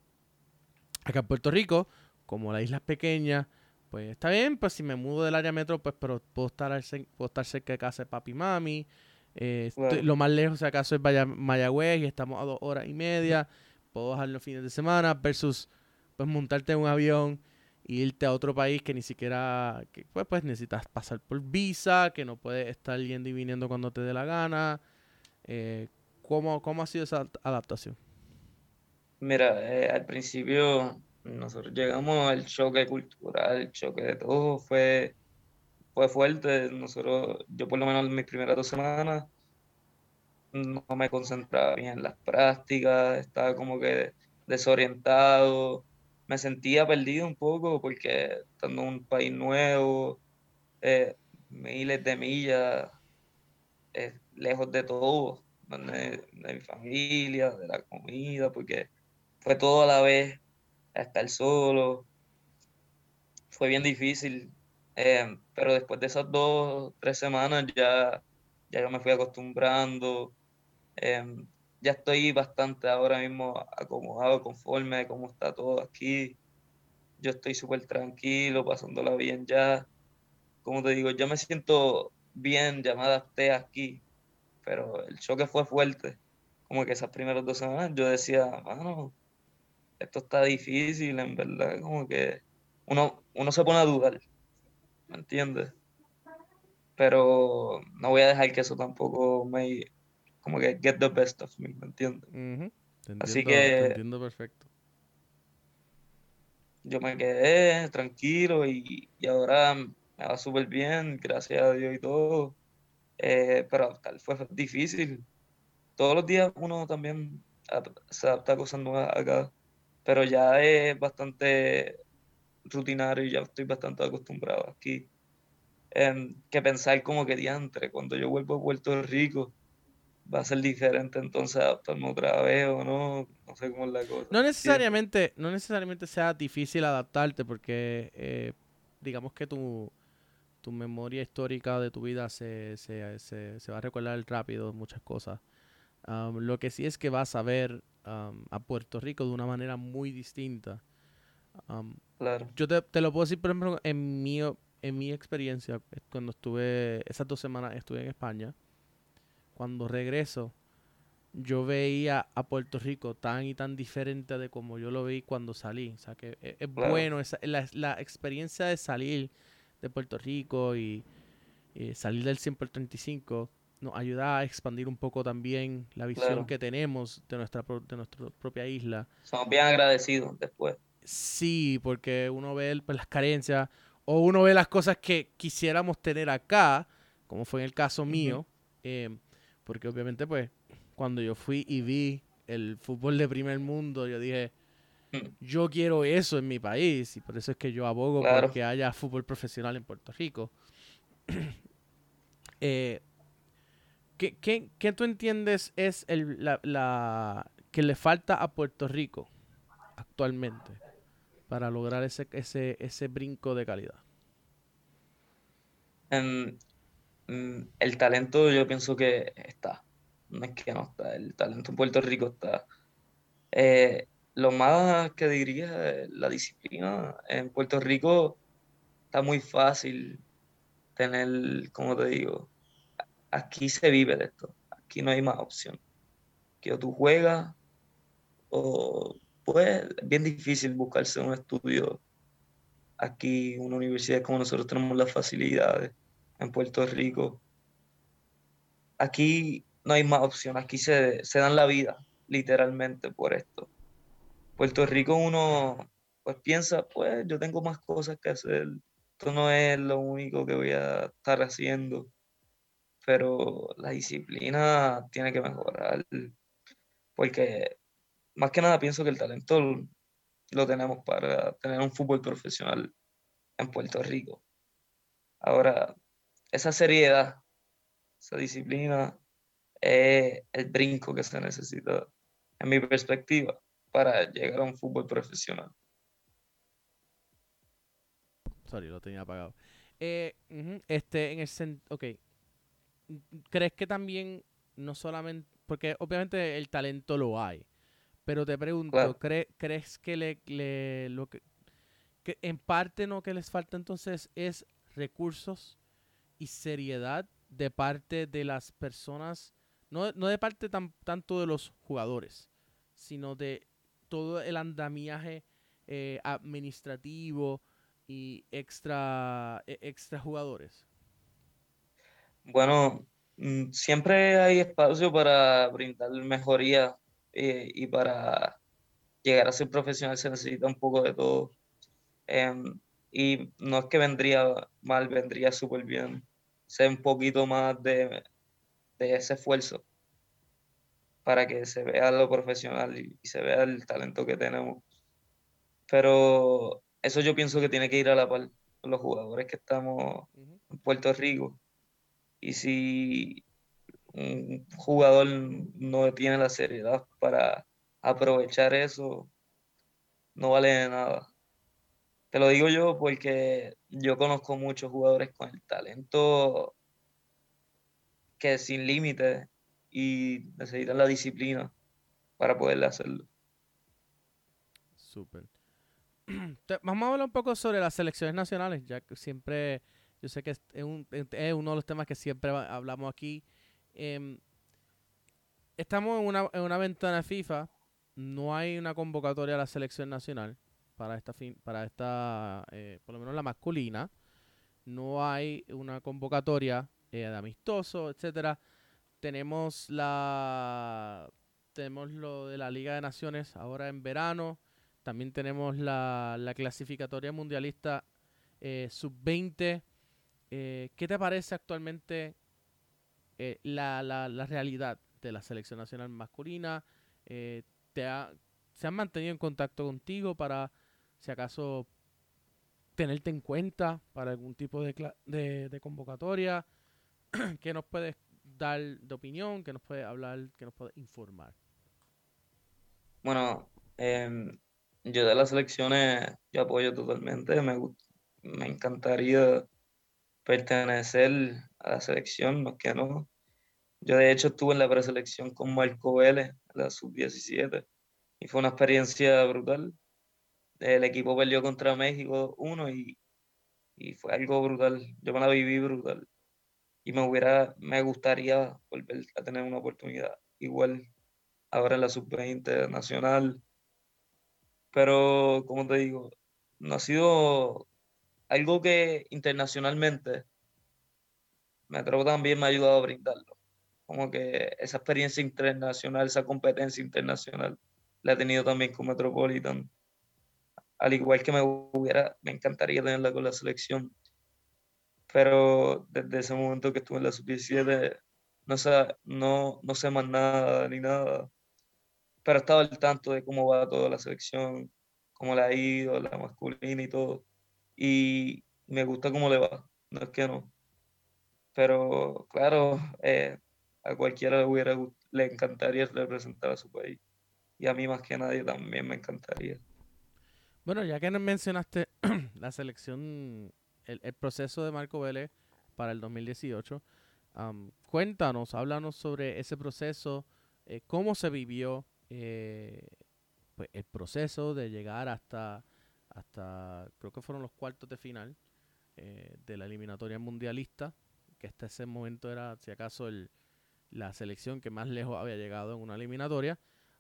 acá en Puerto Rico, como la isla es pequeña, pues está bien, pues si me mudo del área metro, pues, pero puedo estar, puedo estar cerca de casa de papi y mami. Eh, lo más lejos, si acaso, es Mayagüez y estamos a dos horas y media. Puedo bajar los fines de semana versus, pues, montarte en un avión irte a otro país que ni siquiera, que, pues, pues, necesitas pasar por visa, que no puedes estar yendo y viniendo cuando te dé la gana. Eh, ¿cómo, ha sido esa adaptación? Mira, eh, al principio nosotros llegamos al choque cultural, el choque de todo, fue, fue fuerte. Nosotros, yo por lo menos en mis primeras dos semanas no me concentraba bien en las prácticas, estaba como que desorientado me sentía perdido un poco porque estando en un país nuevo, eh, miles de millas, eh, lejos de todo, de, mi familia, de la comida, porque fue todo a la vez, estar solo. Fue bien difícil, eh, pero después de esas dos, tres semanas ya, ya yo me fui acostumbrando ya estoy bastante ahora mismo acomodado, conforme de cómo está todo aquí. Yo estoy súper tranquilo, pasándola bien ya. Como te digo, ya me siento bien, ya me adapté aquí, pero el choque fue fuerte. Como que esas primeras dos semanas yo decía, mano, esto está difícil, en verdad, como que uno, uno se pone a dudar, ¿me entiendes? Pero no voy a dejar que eso tampoco me, como que get the best of me, ¿me entiendes? Así que... Te entiendo perfecto. Yo me quedé tranquilo y, ahora me va súper bien, gracias a Dios y todo. Eh, pero fue difícil. Todos los días uno también se adapta a cosas nuevas acá, pero ya es bastante rutinario y ya estoy bastante acostumbrado aquí. Em, que pensar como que diantre, cuando yo vuelvo a Puerto Rico, va a ser diferente entonces adaptarme otra vez o no, no sé cómo es la cosa. No necesariamente, no necesariamente sea difícil adaptarte porque eh, digamos que tu, tu memoria histórica de tu vida se, se, se, se va a recordar rápido muchas cosas. Um, lo que sí es que vas a ver um, a Puerto Rico de una manera muy distinta. Um, claro. Yo te, te, lo puedo decir, por ejemplo, en mi, en mi experiencia, cuando estuve, esas dos semanas estuve en España, cuando regreso, yo veía a Puerto Rico tan y tan diferente de como yo lo vi cuando salí. O sea, que e, es, bueno esa, la, experiencia de salir de Puerto Rico y, salir del 100 por 35 nos ayuda a expandir un poco también la visión que tenemos de nuestra, de nuestra propia isla. Somos bien agradecidos después. sí, porque uno ve el- pues, las carencias o uno ve las cosas que quisiéramos tener acá, como fue en el caso mío, eh, porque obviamente pues cuando yo fui y vi el fútbol de primer mundo, yo dije, Mm. yo quiero eso en mi país y por eso es que yo abogo Claro. porque haya fútbol profesional en Puerto Rico. [CLEARS THROAT] Eh, ¿qué, qué, qué tú entiendes es el, la, la- que le falta a Puerto Rico actualmente para lograr ese, ese, ese brinco de calidad? Mm, el talento yo pienso que está, no es que no está, el talento en Puerto Rico está. Eh, lo más que diría la disciplina. En Puerto Rico está muy fácil tener, como te digo, aquí se vive de esto, aquí no hay más opción. Que o tú juegas o pues es bien difícil buscarse un estudio aquí, una universidad como nosotros tenemos las facilidades en Puerto Rico. Aquí no hay más opción, aquí se, se dan la vida, literalmente, por esto. Puerto Rico uno pues piensa, pues yo tengo más cosas que hacer, esto no es lo único que voy a estar haciendo, pero la disciplina tiene que mejorar, porque más que nada pienso que el talento lo- tenemos para tener un fútbol profesional en Puerto Rico. Ahora, esa seriedad, esa disciplina es el brinco que se necesita, en mi perspectiva, para llegar a un fútbol profesional. Sorry, lo tenía apagado. Eh, este, en el ok. ¿Crees que también, no solamente, porque obviamente el talento lo hay, pero te pregunto, Claro. ¿cre- ¿crees que le, le- lo que, que en parte no que les falta entonces es recursos y seriedad de parte de las personas, no, no de parte tan, tanto de los jugadores, sino de todo el andamiaje eh, administrativo y extra, e- extra jugadores. Bueno, mm, siempre hay espacio para brindar mejoría eh, y para llegar a ser profesional se necesita un poco de todo. Em, y no es que vendría mal, vendría súper bien ser un poquito más de, de ese esfuerzo para que se vea lo profesional y, y se vea el talento que tenemos. Pero eso yo pienso que tiene que ir a la par los jugadores que estamos en Puerto Rico. Y si un jugador no tiene la seriedad para aprovechar eso, no vale de nada. Te lo digo yo porque yo conozco muchos jugadores con el talento que es sin límites y necesitan la disciplina para poder hacerlo. Súper. [CLEARS THROAT] Vamos a hablar un poco sobre las selecciones nacionales, ya que siempre, yo sé que es un- es uno de los temas que siempre hablamos aquí. Em, estamos en una ventana FIFA, no hay una convocatoria a la selección nacional para esta, fin, para esta eh, por lo menos la masculina. No hay una convocatoria eh, de amistoso, etcétera. Tenemos la tenemos lo de la Liga de Naciones ahora en verano. También tenemos la, la clasificatoria mundialista eh, sub-20. Eh, ¿Qué te parece actualmente la, la- la realidad de la selección nacional masculina? Te ha- ¿Se han mantenido en contacto contigo para, si acaso, tenerte en cuenta para algún tipo de, de, de convocatoria? [CLEARS THROAT] ¿Qué nos puedes dar de opinión? ¿Qué nos puedes hablar? ¿Qué nos puedes informar? Bueno, em, yo de las selecciones, yo apoyo totalmente, me, me encantaría pertenecer a la selección, no que no. Yo de hecho estuve en la preselección con Marco Vélez, la sub-17, y fue una experiencia brutal. El equipo perdió contra México 1 y, y fue algo brutal. Yo me la viví brutal. Y me hubiera, me gustaría volver a tener una oportunidad igual ahora en la sub-20 nacional. Pero, como te digo, no ha sido algo que internacionalmente me también me ha ayudado a brindarlo. Como que esa experiencia internacional, esa competencia internacional, la he tenido también con Metropolitan. Al igual que me hubiera, me encantaría tenerla con la selección. Pero desde ese momento que estuve en la sub-17, no sé, no, no sé más nada ni nada. Pero estaba al tanto de cómo va toda la selección, cómo la ha ido, la masculina y todo. Y me gusta cómo le va, no es que no. Pero claro, eh, a cualquiera le, hubiera, le encantaría representar a su país. Y a mí más que nadie también me encantaría. Bueno, ya que nos mencionaste [CLEARS THROAT] la selección, el, proceso de Marco Vélez para el 2018, cuéntanos, háblanos sobre ese proceso, eh, cómo se vivió eh, pues, el proceso de llegar hasta, hasta, creo que fueron los cuartos de final eh, de la eliminatoria mundialista, que hasta ese momento era, si acaso, el, la selección que más lejos había llegado en una eliminatoria,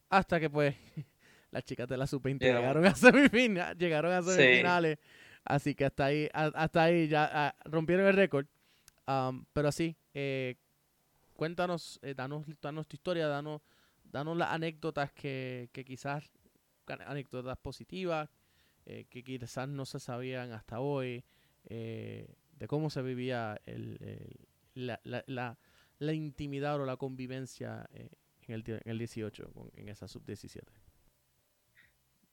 hasta que pues [LAUGHS] las chicas de la sub-20 llegaron a [LAUGHS] semifinales, llegaron a semifinales, así que hasta ahí, hasta ahí ya rompieron el récord. pero sí, eh, cuéntanos, eh, danos, danos tu historia, danos, danos las anécdotas que, que quizás, anécdotas positivas, eh, que quizás no se sabían hasta hoy, de cómo se vivía el, la, la, la, la, intimidad o la convivencia en, el, en el 18, en esa sub-17.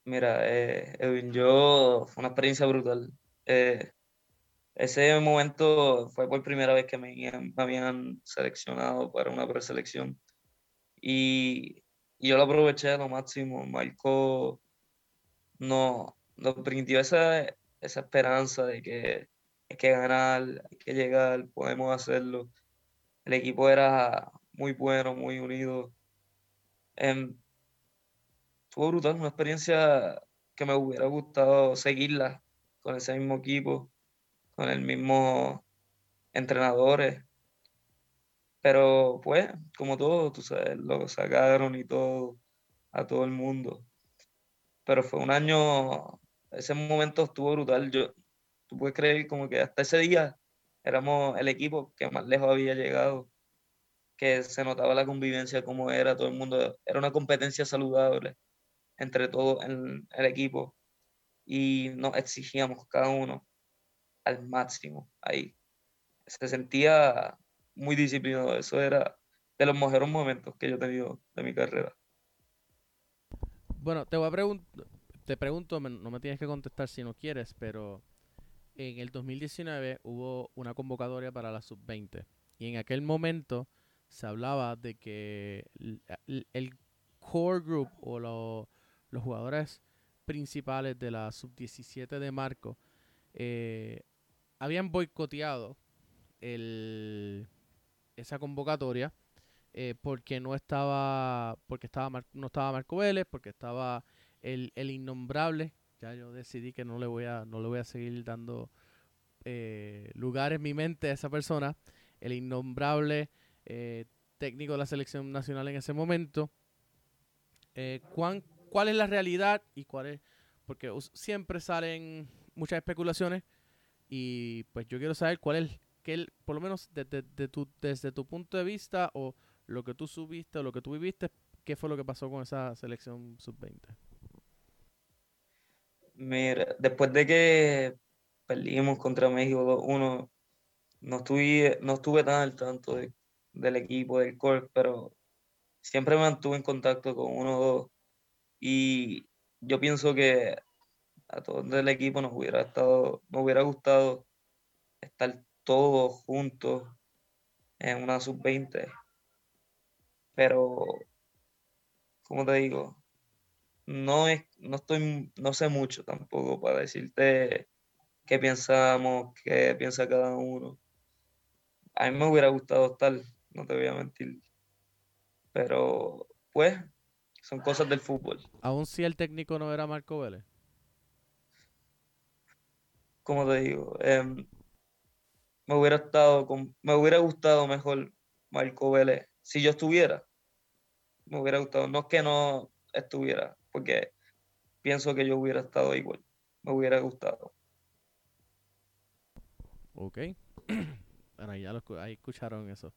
Mira, eh, Edwin, yo fue una experiencia brutal. Eh, ese momento fue por primera vez que me, habían seleccionado para una preselección y, yo lo aproveché a lo máximo. Marco no, nos permitió esa, esa esperanza de que hay que ganar, hay que llegar, podemos hacerlo. El equipo era muy bueno, muy unido. Em, brutal, una experiencia que me hubiera gustado seguirla con ese mismo equipo, con el mismo entrenadores. Pero pues, como todo, tú sabes, lo sacaron y todo a todo el mundo. Pero fue un año, ese momento estuvo brutal. Yo, tú puedes creer como que hasta ese día éramos el equipo que más lejos había llegado, que se notaba la convivencia como era, todo el mundo, era una competencia saludable entre todo el, el equipo y nos exigíamos cada uno al máximo ahí. Se sentía muy disciplinado, eso era de los mejores momentos que yo he tenido de mi carrera. Bueno, te voy a preguntar, te pregunto, no me tienes que contestar si no quieres, pero en el 2019 hubo una convocatoria para la sub-20 y en aquel momento se hablaba de que el, el core group o lo, los jugadores principales de la sub-17 de Marco eh, habían boicoteado el, esa convocatoria eh, porque no estaba porque estaba no estaba Marco Vélez porque estaba el, el, innombrable ya yo decidí que no le voy a no le voy a seguir dando eh, lugar en mi mente a esa persona el innombrable técnico de la selección nacional en ese momento ¿cuán, cuál es la realidad y cuál es, porque siempre salen muchas especulaciones y pues yo quiero saber cuál es, que por lo menos desde, tu, desde tu punto de vista o lo que tú subiste o lo que tú viviste, qué fue lo que pasó con esa selección sub-20. Mira, después de que perdimos contra México 2-1, no estuve, no estuve tan al tanto del equipo, del core, pero siempre mantuve en contacto con uno o dos y yo pienso que a todos del equipo nos hubiera estado, nos hubiera gustado estar todos juntos en una sub-20. Pero, como te digo, no es, no estoy, no sé mucho tampoco para decirte qué pensamos, qué piensa cada uno. A mí me hubiera gustado estar, no te voy a mentir. Pero, pues, son cosas del fútbol. Aún si el técnico no era Marco Vélez. Como te digo, em, me hubiera estado con, me hubiera gustado mejor Marco Vélez si yo estuviera. Me hubiera gustado, no es que no estuviera, porque pienso que yo hubiera estado igual. Me hubiera gustado. Ok. [CLEARS THROAT] bueno, ya lo, ahí escucharon eso.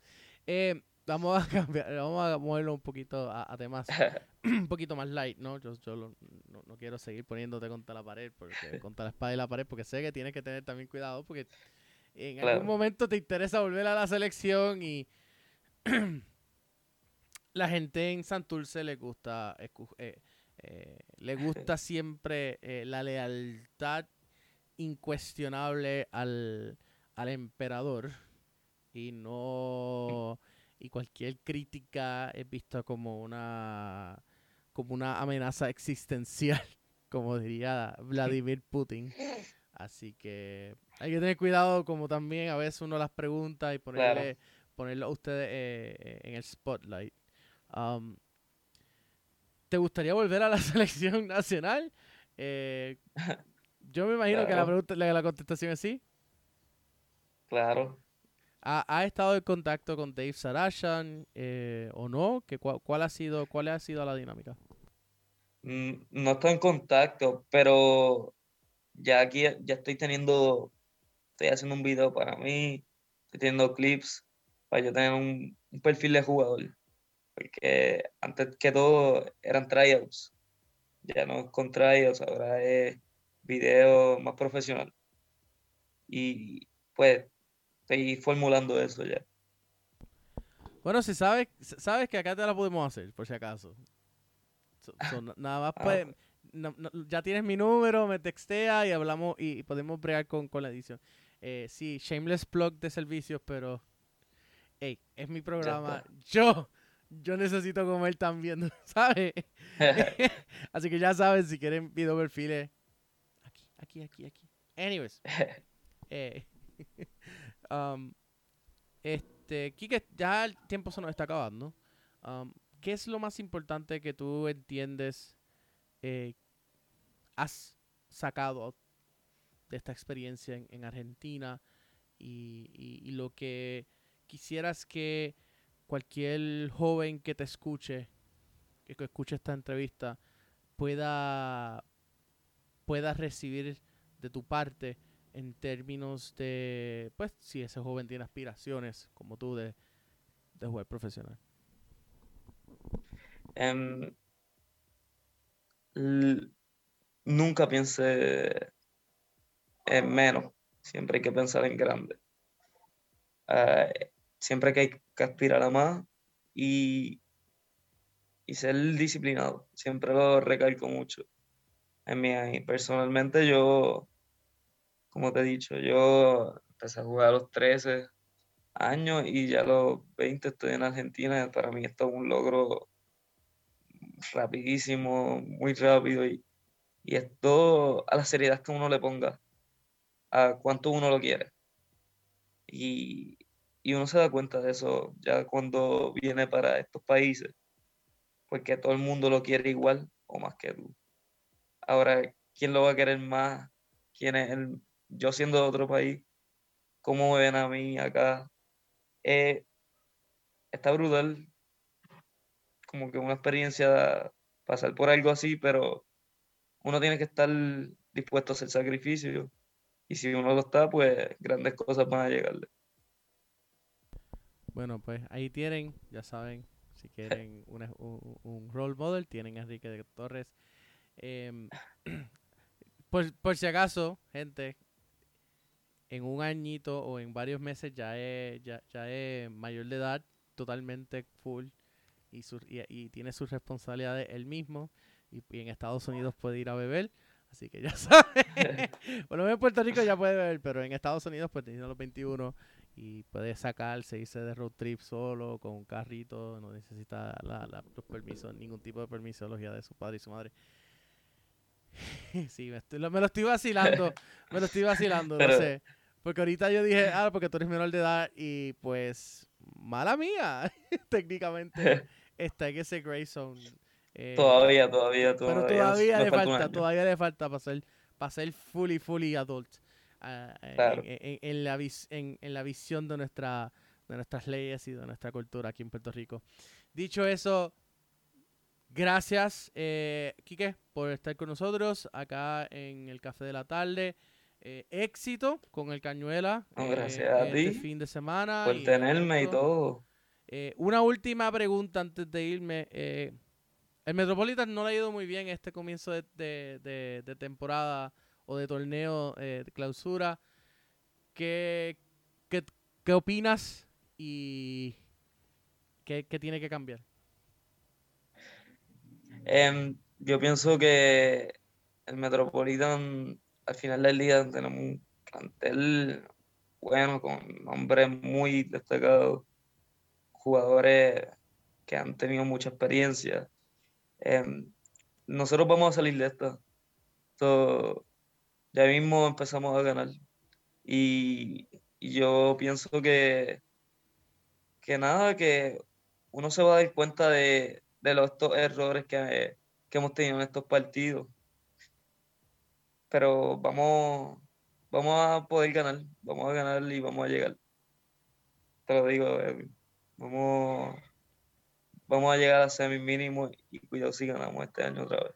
Eh, vamos a [LAUGHS] cambiar, vamos a moverlo un poquito a, a temas [LAUGHS] un poquito más light, ¿no? Yo, yo lo- no, no quiero seguir poniéndote contra la pared, porque [LAUGHS] contra la espada y la pared, porque sé que tienes que tener también cuidado, porque en Claro. algún momento te interesa volver a la selección y [CLEARS THROAT] la gente en Santurce le gusta, eh, eh, le gusta siempre eh, la lealtad incuestionable al, al emperador y no y cualquier crítica es vista como una como una amenaza existencial [LAUGHS] como diría Vladimir Putin así que hay que tener cuidado como también a veces uno las pregunta y ponerle ponerlo a ustedes eh, eh, en el spotlight Um, ¿te gustaría volver a la [LAUGHS] selección nacional? Eh, [LAUGHS] yo me imagino que la, pregunta, la, la contestación es sí. Claro. ¿Ha, estado en contacto con Dave Sarashan eh, o no? ¿Qué, cuál, cuál ha sido, ¿Cuál ha sido la dinámica? Mm, No estoy en contacto, pero ya aquí ya estoy teniendo, estoy haciendo un video para mí, estoy teniendo clips para yo tener un, un perfil de jugador. Porque antes que todo eran tryouts. Ya no es con tryouts, ahora es video más profesional. Y pues estoy formulando eso ya. Bueno, si sabes, sabes que acá te la podemos hacer, por si acaso. So- so, na- nada más Ah, pues, no- no- ya tienes mi número, me textea y hablamos y podemos bregar con, con la edición. Eh, sí, shameless plug de servicios, pero hey, es mi programa. Yo, yo necesito comer también, [LAUGHS] ¿sabes? [LAUGHS] Así que ya saben, si quieren video perfiles, aquí, aquí, aquí, aquí. Anyways, [LAUGHS] eh, um, este, Kike, ya el tiempo se nos está acabando. Um, ¿Qué es lo más importante que tú entiendes eh, has sacado de esta experiencia en, en Argentina y lo que quisieras que cualquier joven que te escuche, que que escuche esta entrevista, pueda, pueda recibir de tu parte en términos de, pues, si ese joven tiene aspiraciones como tú de, de jugar profesional? Em, nunca piense en menos, siempre hay que pensar en grande. Ah, siempre hay que aspirar a más y, y ser disciplinado, siempre lo recalco mucho. En mí, personalmente yo, como te he dicho, yo empecé a jugar a los 13 años y ya a los 20 estoy en Argentina. Para mí esto es un logro rapidísimo, muy rápido y, y esto a la seriedad que uno le ponga, a cuánto uno lo quiere. Y, y uno se da cuenta de eso ya cuando viene para estos países, porque todo el mundo lo quiere igual o más que tú. Ahora, ¿quién lo va a querer más? ¿Quién es el, yo siendo de otro país? ¿Cómo me ven a mí acá? Eh, está brutal, como que una experiencia pasar por algo así, pero uno tiene que estar dispuesto a hacer sacrificios. Y si uno lo está, pues grandes cosas van a llegarle. Bueno, pues ahí tienen, ya saben, si quieren [LAUGHS] una- un, un role model, tienen a Enrique de Torres. [CLEARS THROAT] Por, por si acaso, gente, en un añito o en varios meses ya es, ya, ya es mayor de edad, totalmente full, y, su- y, y tiene sus responsabilidades él mismo, y, y en Estados Unidos puede ir a beber. Así que ya [LAUGHS] saben. bueno, [LAUGHS] en Puerto Rico ya puede beber, pero en Estados Unidos, pues teniendo los 21, y puede sacarse, irse de road trip solo, con un carrito, no necesita la- la- los permisos, ningún tipo de permisología de su padre y su madre. [LAUGHS] sí, me, estoy- lo- me lo estoy vacilando, me lo estoy vacilando, no sé. Porque ahorita yo dije, ah, porque tú eres menor de edad y pues, mala mía, [LAUGHS] técnicamente está en ese gray zone. eh, Todavía, todavía, todavía. pero todavía le falta todavía le falta para ser, para ser fully, fully adult. ah, en- Claro. en, en- en la vis- en, en la visión de nuestra de nuestras leyes y de nuestra cultura aquí en Puerto Rico. Dicho eso, gracias, eh, Quique, por estar con nosotros acá en el Café de la Tarde. Eh, éxito con el Cañuela No, eh, gracias a este ti fin de semana. Por y tenerme y todo. Eh, una última pregunta antes de irme. Eh, el Metropolitan no le ha ido muy bien este comienzo de, de- de- de temporada o de torneo eh, de clausura. ¿Qué, qué, qué opinas y qué, qué tiene que cambiar? Em, yo pienso que el Metropolitan al final del día tenemos un plantel bueno, con nombres muy destacados, jugadores que han tenido mucha experiencia. Em, nosotros vamos a salir de esta. So, ya mismo empezamos a ganar. Y, y yo pienso que, que nada, que uno se va a dar cuenta de, de los estos errores que, que hemos tenido en estos partidos. Pero vamos, vamos a poder ganar, vamos a ganar y vamos a llegar. Te lo digo, Edwin. Vamos, vamos a llegar a semi mínimo y cuidado si ganamos este año otra vez,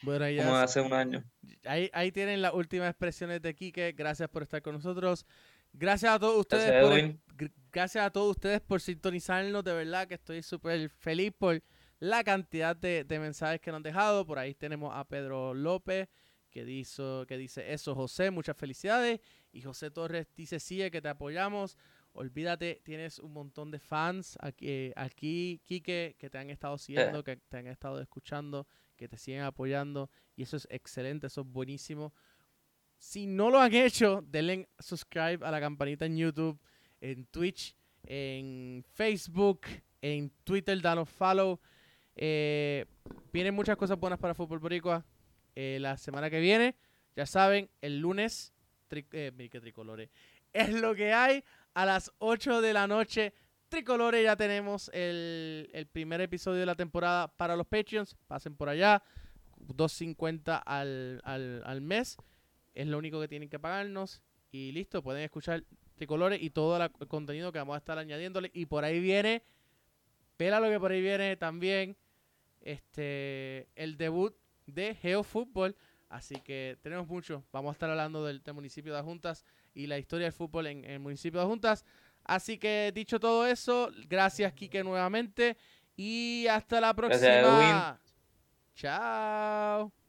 Bueno, ya como hace un año. ahí, ahí tienen las últimas expresiones de Quique. Gracias por estar con nosotros. Gracias a todos ustedes Gracias, por, gracias a todos ustedes por sintonizarnos. De verdad que estoy súper feliz por la cantidad de, de mensajes que nos han dejado. Por ahí tenemos a Pedro López que, dice, que dice eso, José, muchas felicidades. Y José Torres dice, sigue que te apoyamos. Olvídate, tienes un montón de fans aquí, aquí Quique, que te han estado siguiendo, que te han estado escuchando, que te siguen apoyando. Y eso es excelente, eso es buenísimo. Si no lo han hecho, denle subscribe a la campanita en YouTube, en Twitch, en Facebook, en Twitter, danos follow. Eh, vienen muchas cosas buenas para Fútbol Boricua. Eh, la semana que viene, ya saben, el lunes, tri- eh, qué tricolores, [LAUGHS] es lo que hay a las 8 de la noche. Tricolores, ya tenemos el, el primer episodio de la temporada para los Patreons. Pasen por allá. 2.50 al, al, al mes. Es lo único que tienen que pagarnos. Y listo, pueden escuchar Tricolores y todo el contenido que vamos a estar añadiéndole. Y por ahí viene, pela lo que por ahí viene también, este el debut de GeoFútbol. Así que tenemos mucho. Vamos a estar hablando del, del municipio de Juntas y la historia del fútbol en, en el municipio de Juntas. Así que dicho todo eso, gracias Quique nuevamente y hasta la Gracias, próxima. Chao.